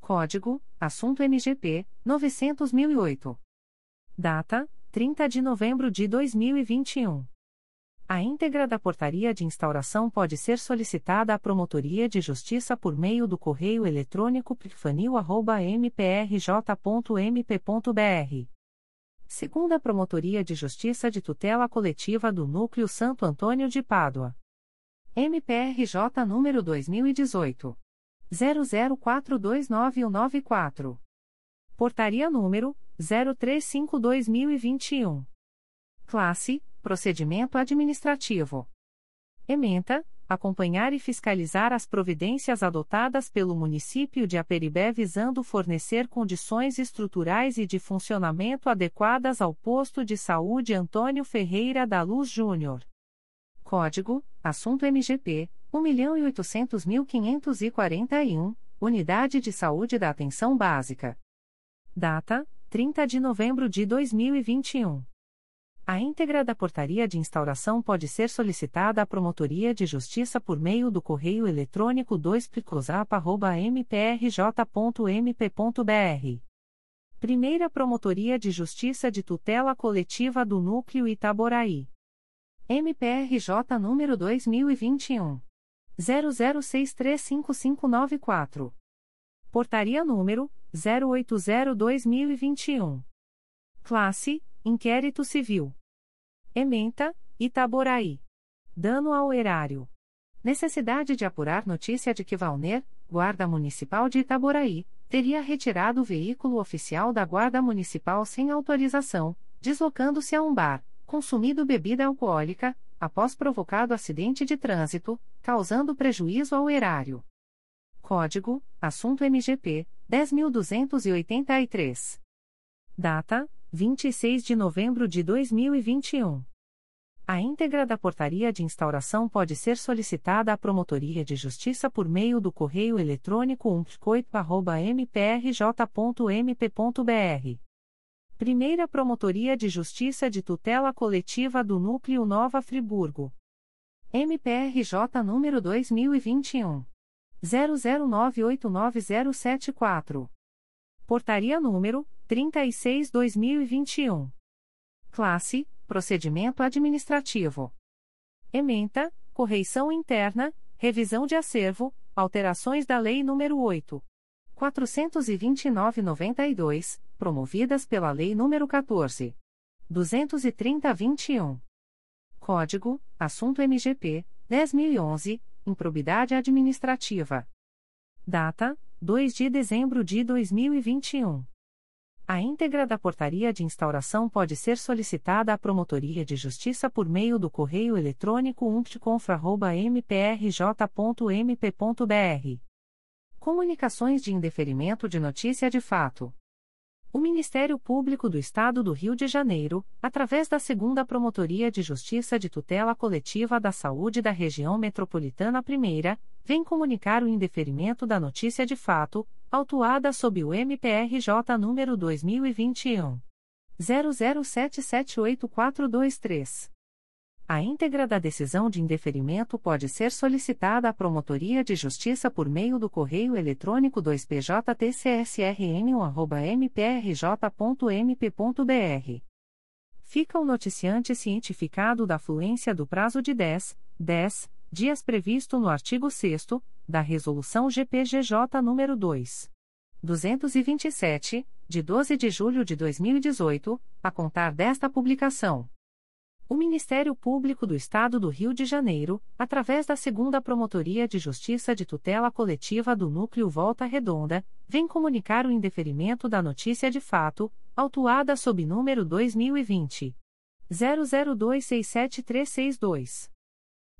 Código: Assunto MGP 900.008. Data: 30 de novembro de 2021. A íntegra da portaria de instauração pode ser solicitada à Promotoria de Justiça por meio do correio eletrônico pifanil.mprj.mp.br segunda Promotoria de Justiça de Tutela Coletiva do Núcleo Santo Antônio de Pádua. MPRJ número 2018 00429194. Portaria número 035/2021. Classe: Procedimento administrativo. Ementa: acompanhar e fiscalizar as providências adotadas pelo município de Aperibé visando fornecer condições estruturais e de funcionamento adequadas ao posto de saúde Antônio Ferreira da Luz Júnior. Código: Assunto MGP 1.800.541, Unidade de Saúde da Atenção Básica. Data: 30 de novembro de 2021. A íntegra da portaria de instauração pode ser solicitada à Promotoria de Justiça por meio do correio eletrônico 2picosap.mprj.mp.br. Primeira Promotoria de Justiça de Tutela Coletiva do Núcleo Itaboraí. MPRJ número 2021. 00635594. Portaria número 080-2021. Classe: Inquérito Civil. Ementa, Itaboraí. Dano ao erário. Necessidade de apurar notícia de que Valner, Guarda Municipal de Itaboraí, teria retirado o veículo oficial da Guarda Municipal sem autorização, deslocando-se a um bar, consumido bebida alcoólica, após provocado acidente de trânsito, causando prejuízo ao erário. Código: Assunto MGP 10283. Data: 26 de novembro de 2021. A íntegra da portaria de instauração pode ser solicitada à Promotoria de Justiça por meio do correio eletrônico umpcoit.mprj.mp.br. Primeira Promotoria de Justiça de Tutela Coletiva do Núcleo Nova Friburgo. MPRJ número 2021. 00989074. Portaria número 36-2021. Classe Procedimento Administrativo. Ementa, correição interna, revisão de acervo, alterações da Lei nº 8. 429-92, promovidas pela Lei nº 14. 230-21. Código, Assunto MGP, 10.011, Improbidade Administrativa. Data, 2 de dezembro de 2021. A íntegra da portaria de instauração pode ser solicitada à Promotoria de Justiça por meio do correio eletrônico umptconfra.mprj.mp.br. Comunicações de indeferimento de notícia de fato. O Ministério Público do Estado do Rio de Janeiro, através da Segunda Promotoria de Justiça de Tutela Coletiva da Saúde da Região Metropolitana I, vem comunicar o indeferimento da notícia de fato, autuada sob o MPRJ número 2021 00778423. A íntegra da decisão de indeferimento pode ser solicitada à Promotoria de Justiça por meio do correio eletrônico 2PJTCSRN1@mprj.mp.br. Fica o noticiante cientificado da fluência do prazo de 10, 10 dias previsto no artigo 6 da Resolução GPGJ nº 2. 227, de 12 de julho de 2018, a contar desta publicação. O Ministério Público do Estado do Rio de Janeiro, através da Segunda Promotoria de Justiça de Tutela Coletiva do Núcleo Volta Redonda, vem comunicar o indeferimento da notícia de fato, autuada sob número 2020 00267362.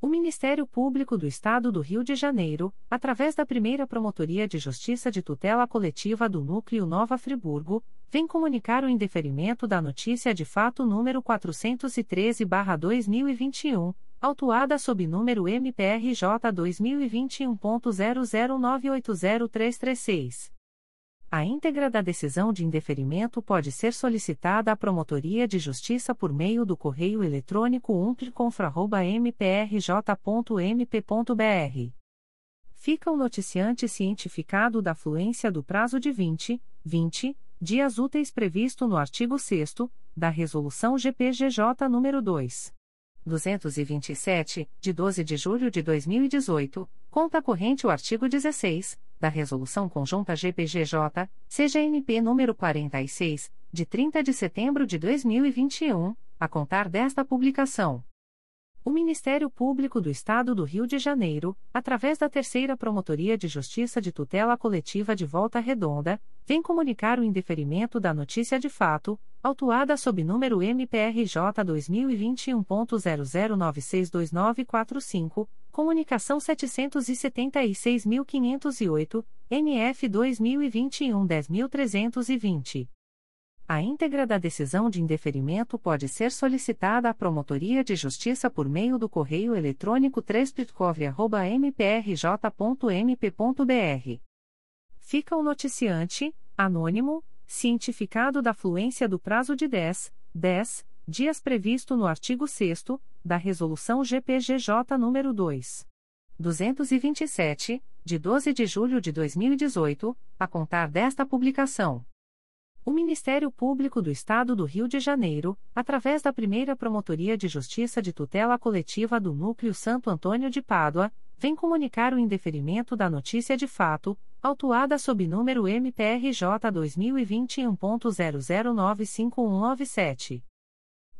O Ministério Público do Estado do Rio de Janeiro, através da primeira Promotoria de Justiça de Tutela Coletiva do Núcleo Nova Friburgo, vem comunicar o indeferimento da notícia de fato número 413-2021, autuada sob número MPRJ 2021.00980336. A íntegra da decisão de indeferimento pode ser solicitada à Promotoria de Justiça por meio do correio eletrônico umplicconfra.mprj.mp.br. Fica o noticiante cientificado da fluência do prazo de 20, 20 dias úteis previsto no artigo 6 da Resolução GPGJ nº 2. 227, de 12 de julho de 2018, conta corrente o artigo 16 da Resolução Conjunta GPGJ, CGNP número 46, de 30 de setembro de 2021, a contar desta publicação. O Ministério Público do Estado do Rio de Janeiro, através da Terceira Promotoria de Justiça de Tutela Coletiva de Volta Redonda, vem comunicar o indeferimento da notícia de fato, autuada sob número MPRJ 2021.00962945, comunicação 776.508, NF 2021-10320. A íntegra da decisão de indeferimento pode ser solicitada à Promotoria de Justiça por meio do correio eletrônico 3 mprj.mp.br. Fica o noticiante, anônimo, cientificado da fluência do prazo de 10, 10 dias previsto no artigo 6 da Resolução GPGJ nº 2. 227, de 12 de julho de 2018, a contar desta publicação. O Ministério Público do Estado do Rio de Janeiro, através da primeira Promotoria de Justiça de Tutela Coletiva do Núcleo Santo Antônio de Pádua, vem comunicar o indeferimento da notícia de fato, autuada sob número MPRJ 2021.00951997.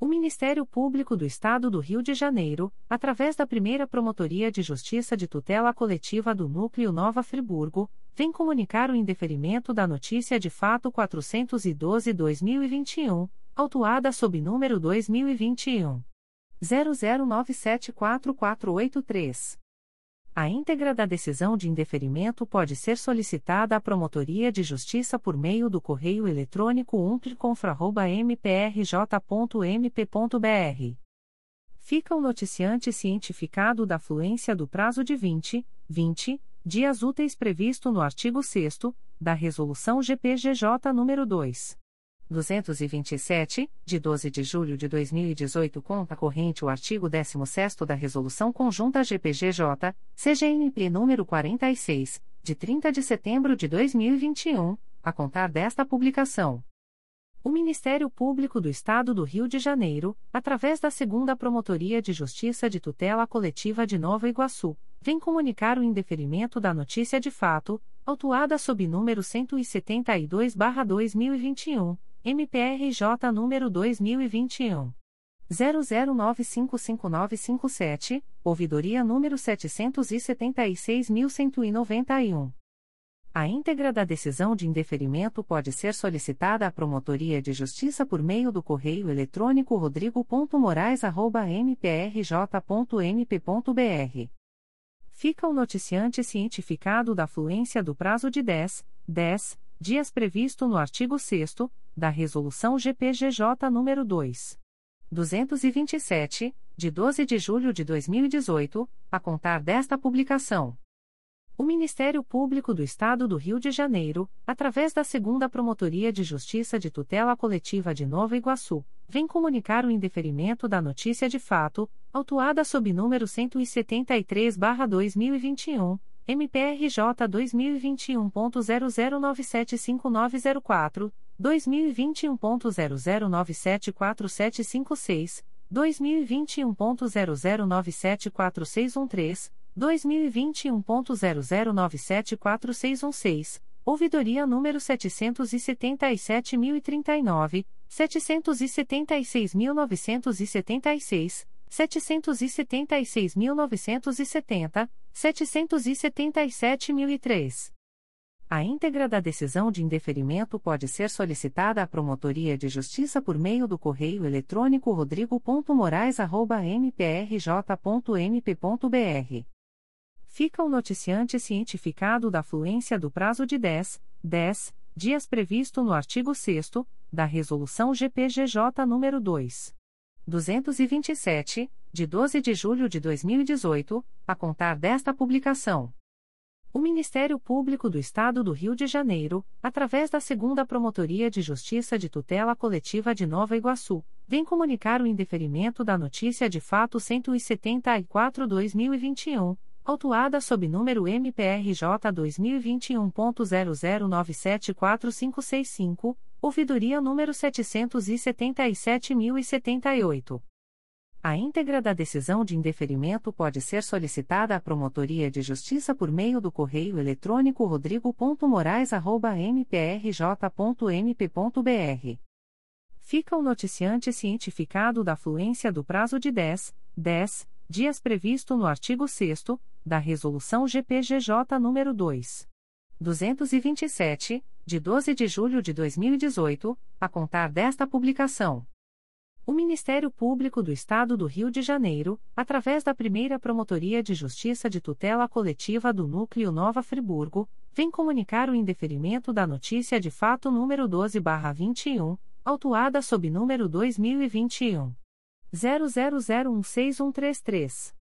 O Ministério Público do Estado do Rio de Janeiro, através da primeira Promotoria de Justiça de Tutela Coletiva do Núcleo Nova Friburgo, vem comunicar o indeferimento da notícia de fato 412-2021, autuada sob número 2021. 00974483. A íntegra da decisão de indeferimento pode ser solicitada à Promotoria de Justiça por meio do correio eletrônico umpliconfra.mprj.mp.br. Fica o noticiante cientificado da fluência do prazo de 20, 20 dias úteis previsto no artigo 6 da Resolução GPGJ nº 2. 227, de 12 de julho de 2018, conta corrente o artigo 16 da Resolução Conjunta GPGJ, CGNP número 46, de 30 de setembro de 2021, a contar desta publicação. O Ministério Público do Estado do Rio de Janeiro, através da Segunda Promotoria de Justiça de Tutela Coletiva de Nova Iguaçu, vem comunicar o indeferimento da notícia de fato, autuada sob número 172-2021 MPRJ número 2021 00955957, ouvidoria número 776.191. A íntegra da decisão de indeferimento pode ser solicitada à Promotoria de Justiça por meio do correio eletrônico rodrigo.moraes.mprj.mp.br. Fica o noticiante cientificado da fluência do prazo de 10, 10 dias previsto no artigo 6 da Resolução GPGJ nº 2. 227, de 12 de julho de 2018, a contar desta publicação. O Ministério Público do Estado do Rio de Janeiro, através da Segunda Promotoria de Justiça de Tutela Coletiva de Nova Iguaçu, vem comunicar o indeferimento da notícia de fato, autuada sob número 173-2021 MPRJ 2021.00975904, 2021.00974756, 2021.00974613, 2021.00974616, ouvidoria número 777.039, 776.976, 776.970, 777.003. A íntegra da decisão de indeferimento pode ser solicitada à Promotoria de Justiça por meio do correio eletrônico rodrigo.moraes.mprj.mp.br. Fica o noticiante cientificado da fluência do prazo de 10, 10 dias previsto no artigo 6 da Resolução GPGJ nº 2. 227, de 12 de julho de 2018, a contar desta publicação. O Ministério Público do Estado do Rio de Janeiro, através da Segunda Promotoria de Justiça de Tutela Coletiva de Nova Iguaçu, vem comunicar o indeferimento da notícia de fato 174-2021, autuada sob número MPRJ 2021.00974565 ouvidoria número 777.078. A íntegra da decisão de indeferimento pode ser solicitada à Promotoria de Justiça por meio do correio eletrônico rodrigo.moraes.mprj.mp.br. Fica o noticiante cientificado da fluência do prazo de 10, 10 dias previsto no artigo 6 da Resolução GPGJ nº 2. 227, de 12 de julho de 2018, a contar desta publicação. O Ministério Público do Estado do Rio de Janeiro, através da primeira Promotoria de Justiça de Tutela Coletiva do Núcleo Nova Friburgo, vem comunicar o indeferimento da notícia de fato número 12-21, autuada sob número 2021. 00016133.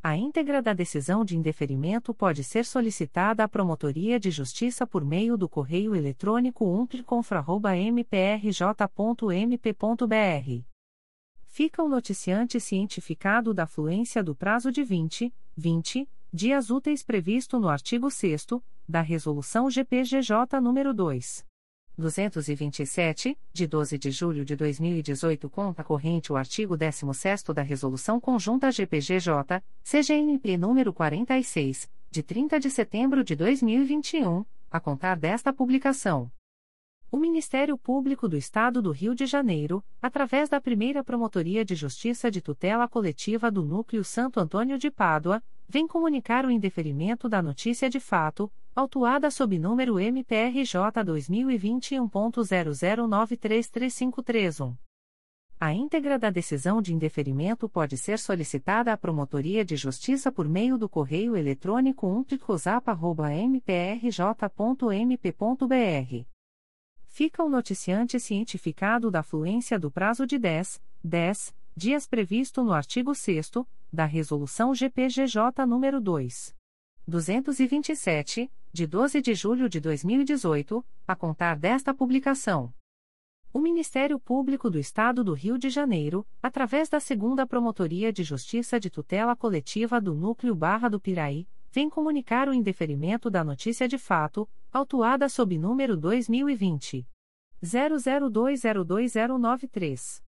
A íntegra da decisão de indeferimento pode ser solicitada à Promotoria de Justiça por meio do correio eletrônico umpliconfra.mprj.mp.br Fica o noticiante cientificado da fluência do prazo de 20, 20 dias úteis previsto no artigo 6 da Resolução GPGJ nº 2. 227, de 12 de julho de 2018, conta corrente o artigo 16º da Resolução Conjunta GPGJ, CGNP nº 46, de 30 de setembro de 2021, a contar desta publicação. O Ministério Público do Estado do Rio de Janeiro, através da primeira Promotoria de Justiça de Tutela Coletiva do Núcleo Santo Antônio de Pádua, vem comunicar o indeferimento da notícia de fato, autuada sob número MPRJ 2021.00933531. A íntegra da decisão de indeferimento pode ser solicitada à Promotoria de Justiça por meio do correio eletrônico umpticosap.mprj.mp.br. Fica o noticiante cientificado da fluência do prazo de 10, 10 dias previsto no artigo 6 da Resolução GPGJ nº 2. 227, de 12 de julho de 2018, a contar desta publicação. O Ministério Público do Estado do Rio de Janeiro, através da Segunda Promotoria de Justiça de Tutela Coletiva do Núcleo Barra do Piraí, vem comunicar o indeferimento da notícia de fato, autuada sob número 2020 00202093.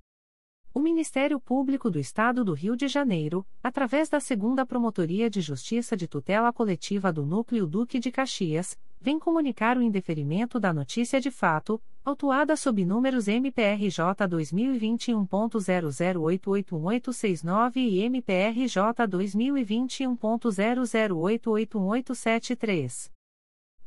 O Ministério Público do Estado do Rio de Janeiro, através da Segunda Promotoria de Justiça de Tutela Coletiva do Núcleo Duque de Caxias, vem comunicar o indeferimento da notícia de fato, autuada sob números MPRJ 2021.00881869 e MPRJ 2021.00881873.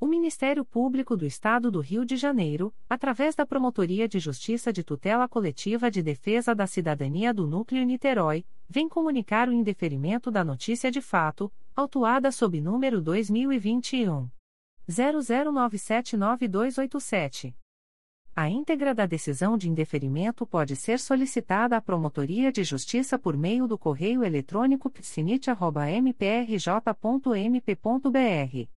O Ministério Público do Estado do Rio de Janeiro, através da Promotoria de Justiça de Tutela Coletiva de Defesa da Cidadania do Núcleo Niterói, vem comunicar o indeferimento da notícia de fato, autuada sob número 2021 00979287. A íntegra da decisão de indeferimento pode ser solicitada à Promotoria de Justiça por meio do correio eletrônico psinit.mprj.mp.br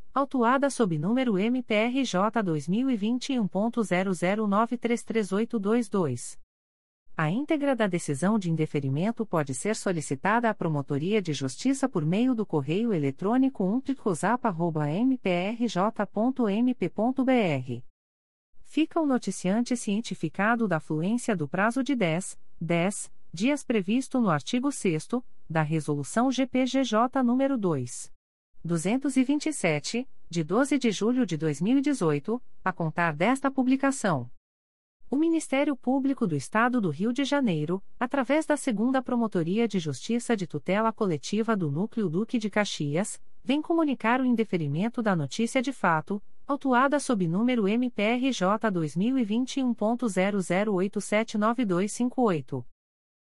autuada sob número MPRJ 2021.00933822. A íntegra da decisão de indeferimento pode ser solicitada à Promotoria de Justiça por meio do correio eletrônico umpticosap.mprj.mp.br. Fica o noticiante cientificado da fluência do prazo de 10, 10 dias previsto no artigo 6 da Resolução GPGJ nº 2. 227, de 12 de julho de 2018, a contar desta publicação. O Ministério Público do Estado do Rio de Janeiro, através da Segunda Promotoria de Justiça de Tutela Coletiva do Núcleo Duque de Caxias, vem comunicar o indeferimento da notícia de fato, autuada sob número MPRJ 2021.00879258.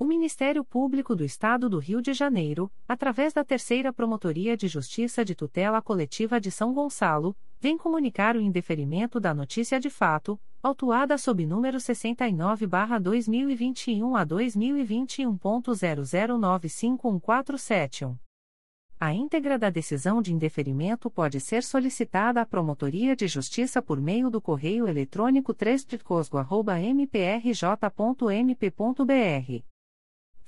O Ministério Público do Estado do Rio de Janeiro, através da Terceira Promotoria de Justiça de Tutela Coletiva de São Gonçalo, vem comunicar o indeferimento da notícia de fato, autuada sob número 69-2021 a 2021.00951471. A íntegra da decisão de indeferimento pode ser solicitada à Promotoria de Justiça por meio do correio eletrônico 3 mprj.mp.br.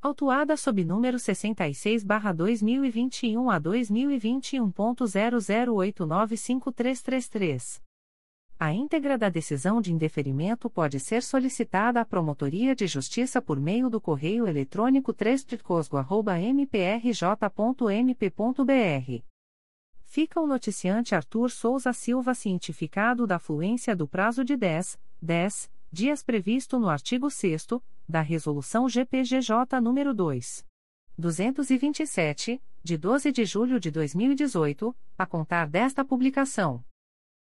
autuada sob número 66-2021 a 2021.00895333. A íntegra da decisão de indeferimento pode ser solicitada à Promotoria de Justiça por meio do correio eletrônico 3 mprj.mp.br fica o noticiante Arthur Souza Silva cientificado da fluência do prazo de 10, 10 dias previsto no artigo 6 da Resolução GPGJ nº 2. 227, de 12 de julho de 2018, a contar desta publicação.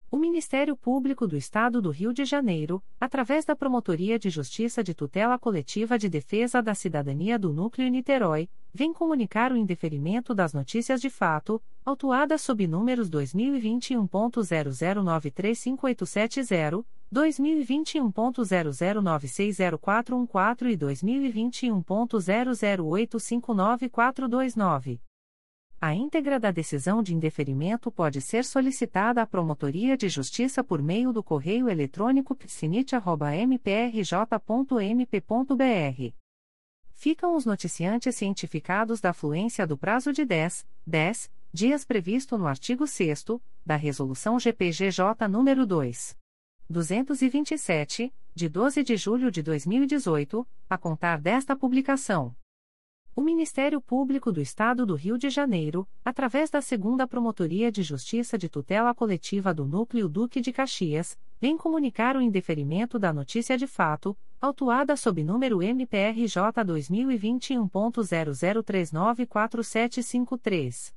O Ministério Público do Estado do Rio de Janeiro, através da Promotoria de Justiça de Tutela Coletiva de Defesa da Cidadania do Núcleo Niterói, vem comunicar o indeferimento das notícias de fato, autuadas sob números 2021.00935870, 2021.00960414 e 2021.00859429. A íntegra da decisão de indeferimento pode ser solicitada à Promotoria de Justiça por meio do correio eletrônico psinit.mprj.mp.br. Ficam os noticiantes cientificados da fluência do prazo de 10, 10 dias previsto no artigo 6 da Resolução GPGJ nº 2. 227, de 12 de julho de 2018, a contar desta publicação. O Ministério Público do Estado do Rio de Janeiro, através da Segunda Promotoria de Justiça de Tutela Coletiva do Núcleo Duque de Caxias, vem comunicar o indeferimento da notícia de fato, autuada sob número MPRJ 2021.00394753.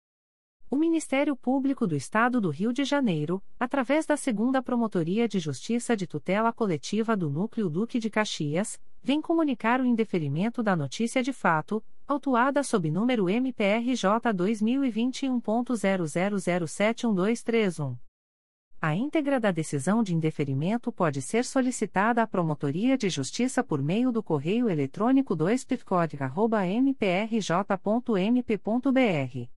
O Ministério Público do Estado do Rio de Janeiro, através da Segunda Promotoria de Justiça de Tutela Coletiva do Núcleo Duque de Caxias, vem comunicar o indeferimento da notícia de fato, autuada sob número MPRJ 2021.00071231. A íntegra da decisão de indeferimento pode ser solicitada à Promotoria de Justiça por meio do correio eletrônico 2 mprj.mp.br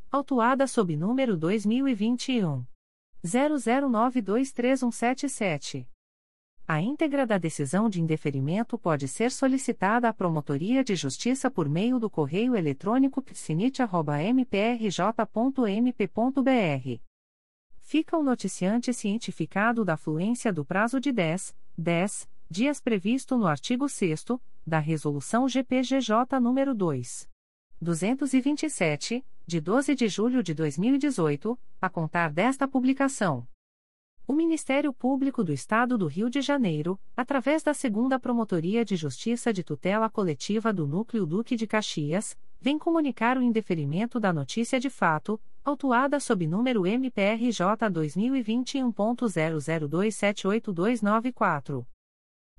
autuada sob número 2021 00923177. A íntegra da decisão de indeferimento pode ser solicitada à Promotoria de Justiça por meio do correio eletrônico psinit.mprj.mp.br. Fica o noticiante cientificado da fluência do prazo de 10, 10 dias previsto no artigo 6 da Resolução GPGJ nº 2. 227, de 12 de julho de 2018, a contar desta publicação. O Ministério Público do Estado do Rio de Janeiro, através da Segunda Promotoria de Justiça de Tutela Coletiva do Núcleo Duque de Caxias, vem comunicar o indeferimento da notícia de fato, autuada sob número MPRJ 2021.00278294.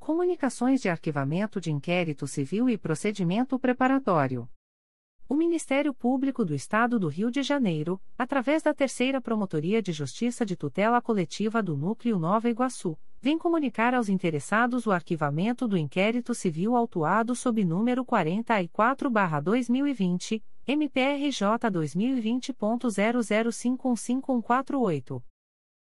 Comunicações de arquivamento de inquérito civil e procedimento preparatório. O Ministério Público do Estado do Rio de Janeiro, através da Terceira Promotoria de Justiça de Tutela Coletiva do Núcleo Nova Iguaçu, vem comunicar aos interessados o arquivamento do inquérito civil autuado sob número 44-2020, MPRJ 2020.00515148.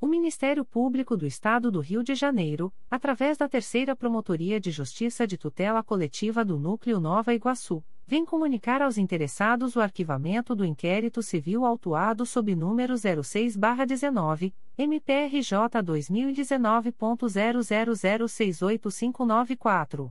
O Ministério Público do Estado do Rio de Janeiro, através da Terceira Promotoria de Justiça de Tutela Coletiva do Núcleo Nova Iguaçu, vem comunicar aos interessados o arquivamento do inquérito civil autuado sob número 06-19, MPRJ 2019.00068594.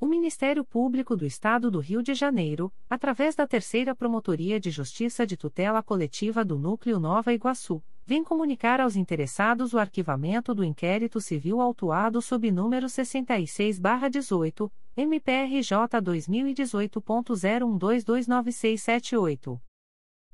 O Ministério Público do Estado do Rio de Janeiro, através da Terceira Promotoria de Justiça de Tutela Coletiva do Núcleo Nova Iguaçu, vem comunicar aos interessados o arquivamento do inquérito civil autuado sob número 66-18, MPRJ 2018.01229678.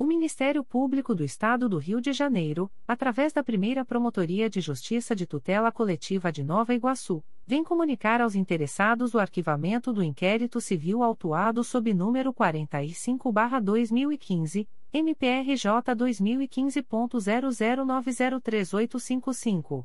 O Ministério Público do Estado do Rio de Janeiro, através da primeira Promotoria de Justiça de Tutela Coletiva de Nova Iguaçu, vem comunicar aos interessados o arquivamento do inquérito civil autuado sob número 45-2015, MPRJ 2015.00903855.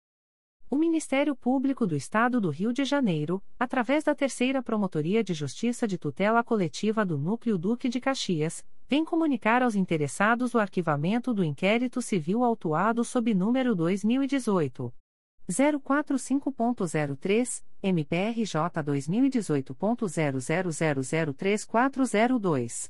O Ministério Público do Estado do Rio de Janeiro, através da Terceira Promotoria de Justiça de Tutela Coletiva do Núcleo Duque de Caxias, vem comunicar aos interessados o arquivamento do inquérito civil autuado sob número 2018 045.03, MPRJ 2018.00003402.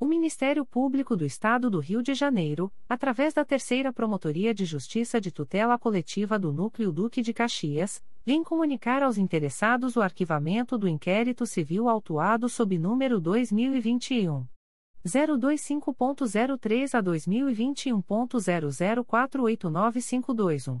O Ministério Público do Estado do Rio de Janeiro, através da Terceira Promotoria de Justiça de Tutela Coletiva do Núcleo Duque de Caxias, vem comunicar aos interessados o arquivamento do inquérito civil autuado sob número 2021 025.03 a 2021.00489521.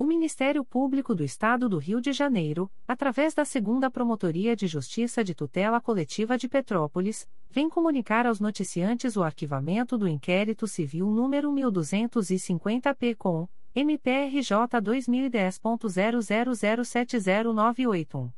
O Ministério Público do Estado do Rio de Janeiro, através da Segunda Promotoria de Justiça de Tutela Coletiva de Petrópolis, vem comunicar aos noticiantes o arquivamento do inquérito civil número 1250-P com MPRJ 2010.00070981.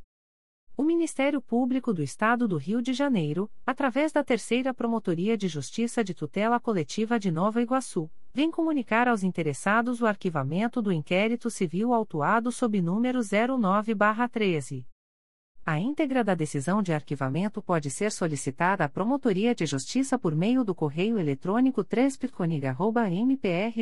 O Ministério Público do Estado do Rio de Janeiro, através da Terceira Promotoria de Justiça de Tutela Coletiva de Nova Iguaçu, vem comunicar aos interessados o arquivamento do inquérito civil autuado sob número 09-13. A íntegra da decisão de arquivamento pode ser solicitada à Promotoria de Justiça por meio do correio eletrônico 3 mprj.mp.br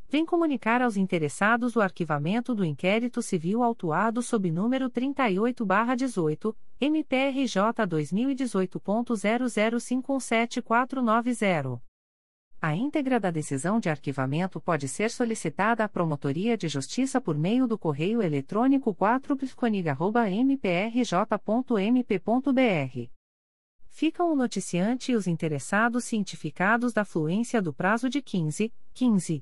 vem comunicar aos interessados o arquivamento do inquérito civil autuado sob número 38-18, MPRJ 2018.00517490. A íntegra da decisão de arquivamento pode ser solicitada à Promotoria de Justiça por meio do correio eletrônico 4psconig.mprj.mp.br. Ficam o noticiante e os interessados cientificados da fluência do prazo de 15, 15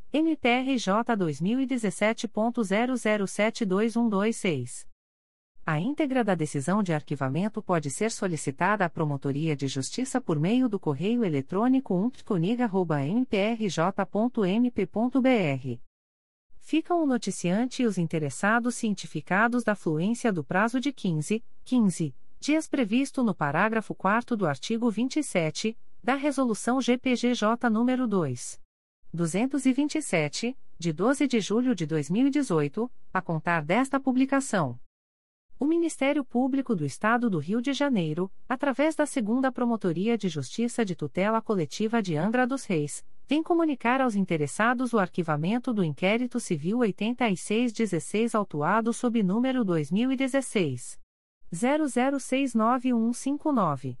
MPRJ 2017.00721226. A íntegra da decisão de arquivamento pode ser solicitada à Promotoria de Justiça por meio do correio eletrônico umptconig.mprj.mp.br. Ficam o noticiante e os interessados cientificados da fluência do prazo de 15, 15 dias previsto no parágrafo 4 do artigo 27 da Resolução GPGJ nº 2. 227, de 12 de julho de 2018, a contar desta publicação. O Ministério Público do Estado do Rio de Janeiro, através da Segunda Promotoria de Justiça de Tutela Coletiva de Angra dos Reis, vem comunicar aos interessados o arquivamento do inquérito civil 8616 autuado sob número 2016 00691159.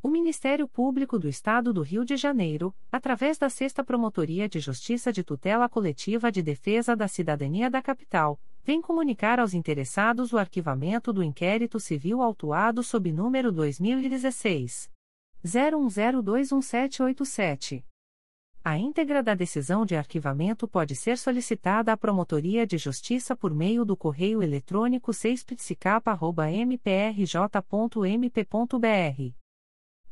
O Ministério Público do Estado do Rio de Janeiro, através da Sexta Promotoria de Justiça de Tutela Coletiva de Defesa da Cidadania da Capital, vem comunicar aos interessados o arquivamento do inquérito civil autuado sob número 2016 01021787. A íntegra da decisão de arquivamento pode ser solicitada à Promotoria de Justiça por meio do correio eletrônico 6psicapa.mprj.mp.br.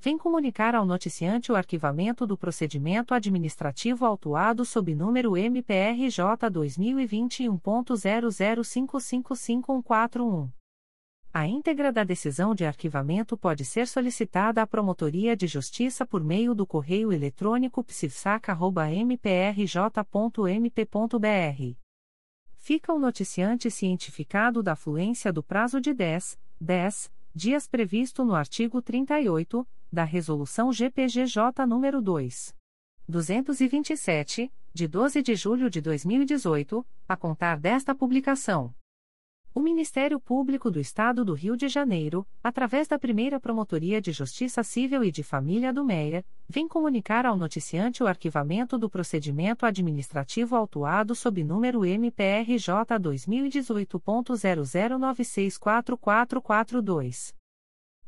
vem comunicar ao noticiante o arquivamento do procedimento administrativo autuado sob número MPRJ 2021.00555141. A íntegra da decisão de arquivamento pode ser solicitada à Promotoria de Justiça por meio do correio eletrônico psifsaca.mprj.mp.br. Fica o noticiante cientificado da fluência do prazo de 10, 10 dias previsto no artigo 38 da Resolução GPGJ nº 2. 227, de 12 de julho de 2018, a contar desta publicação. O Ministério Público do Estado do Rio de Janeiro, através da primeira Promotoria de Justiça Civil e de Família do Meia, vem comunicar ao noticiante o arquivamento do procedimento administrativo autuado sob número MPRJ 2018.00964442.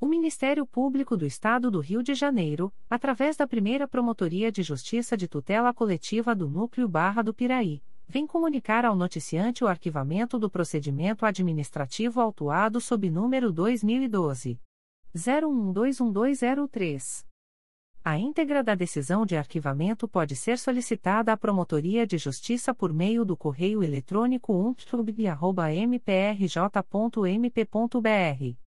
O Ministério Público do Estado do Rio de Janeiro, através da primeira Promotoria de Justiça de Tutela Coletiva do Núcleo Barra do Piraí, vem comunicar ao noticiante o arquivamento do procedimento administrativo autuado sob número 2012 01121203. A íntegra da decisão de arquivamento pode ser solicitada à Promotoria de Justiça por meio do correio eletrônico umptub.mprj.mp.br.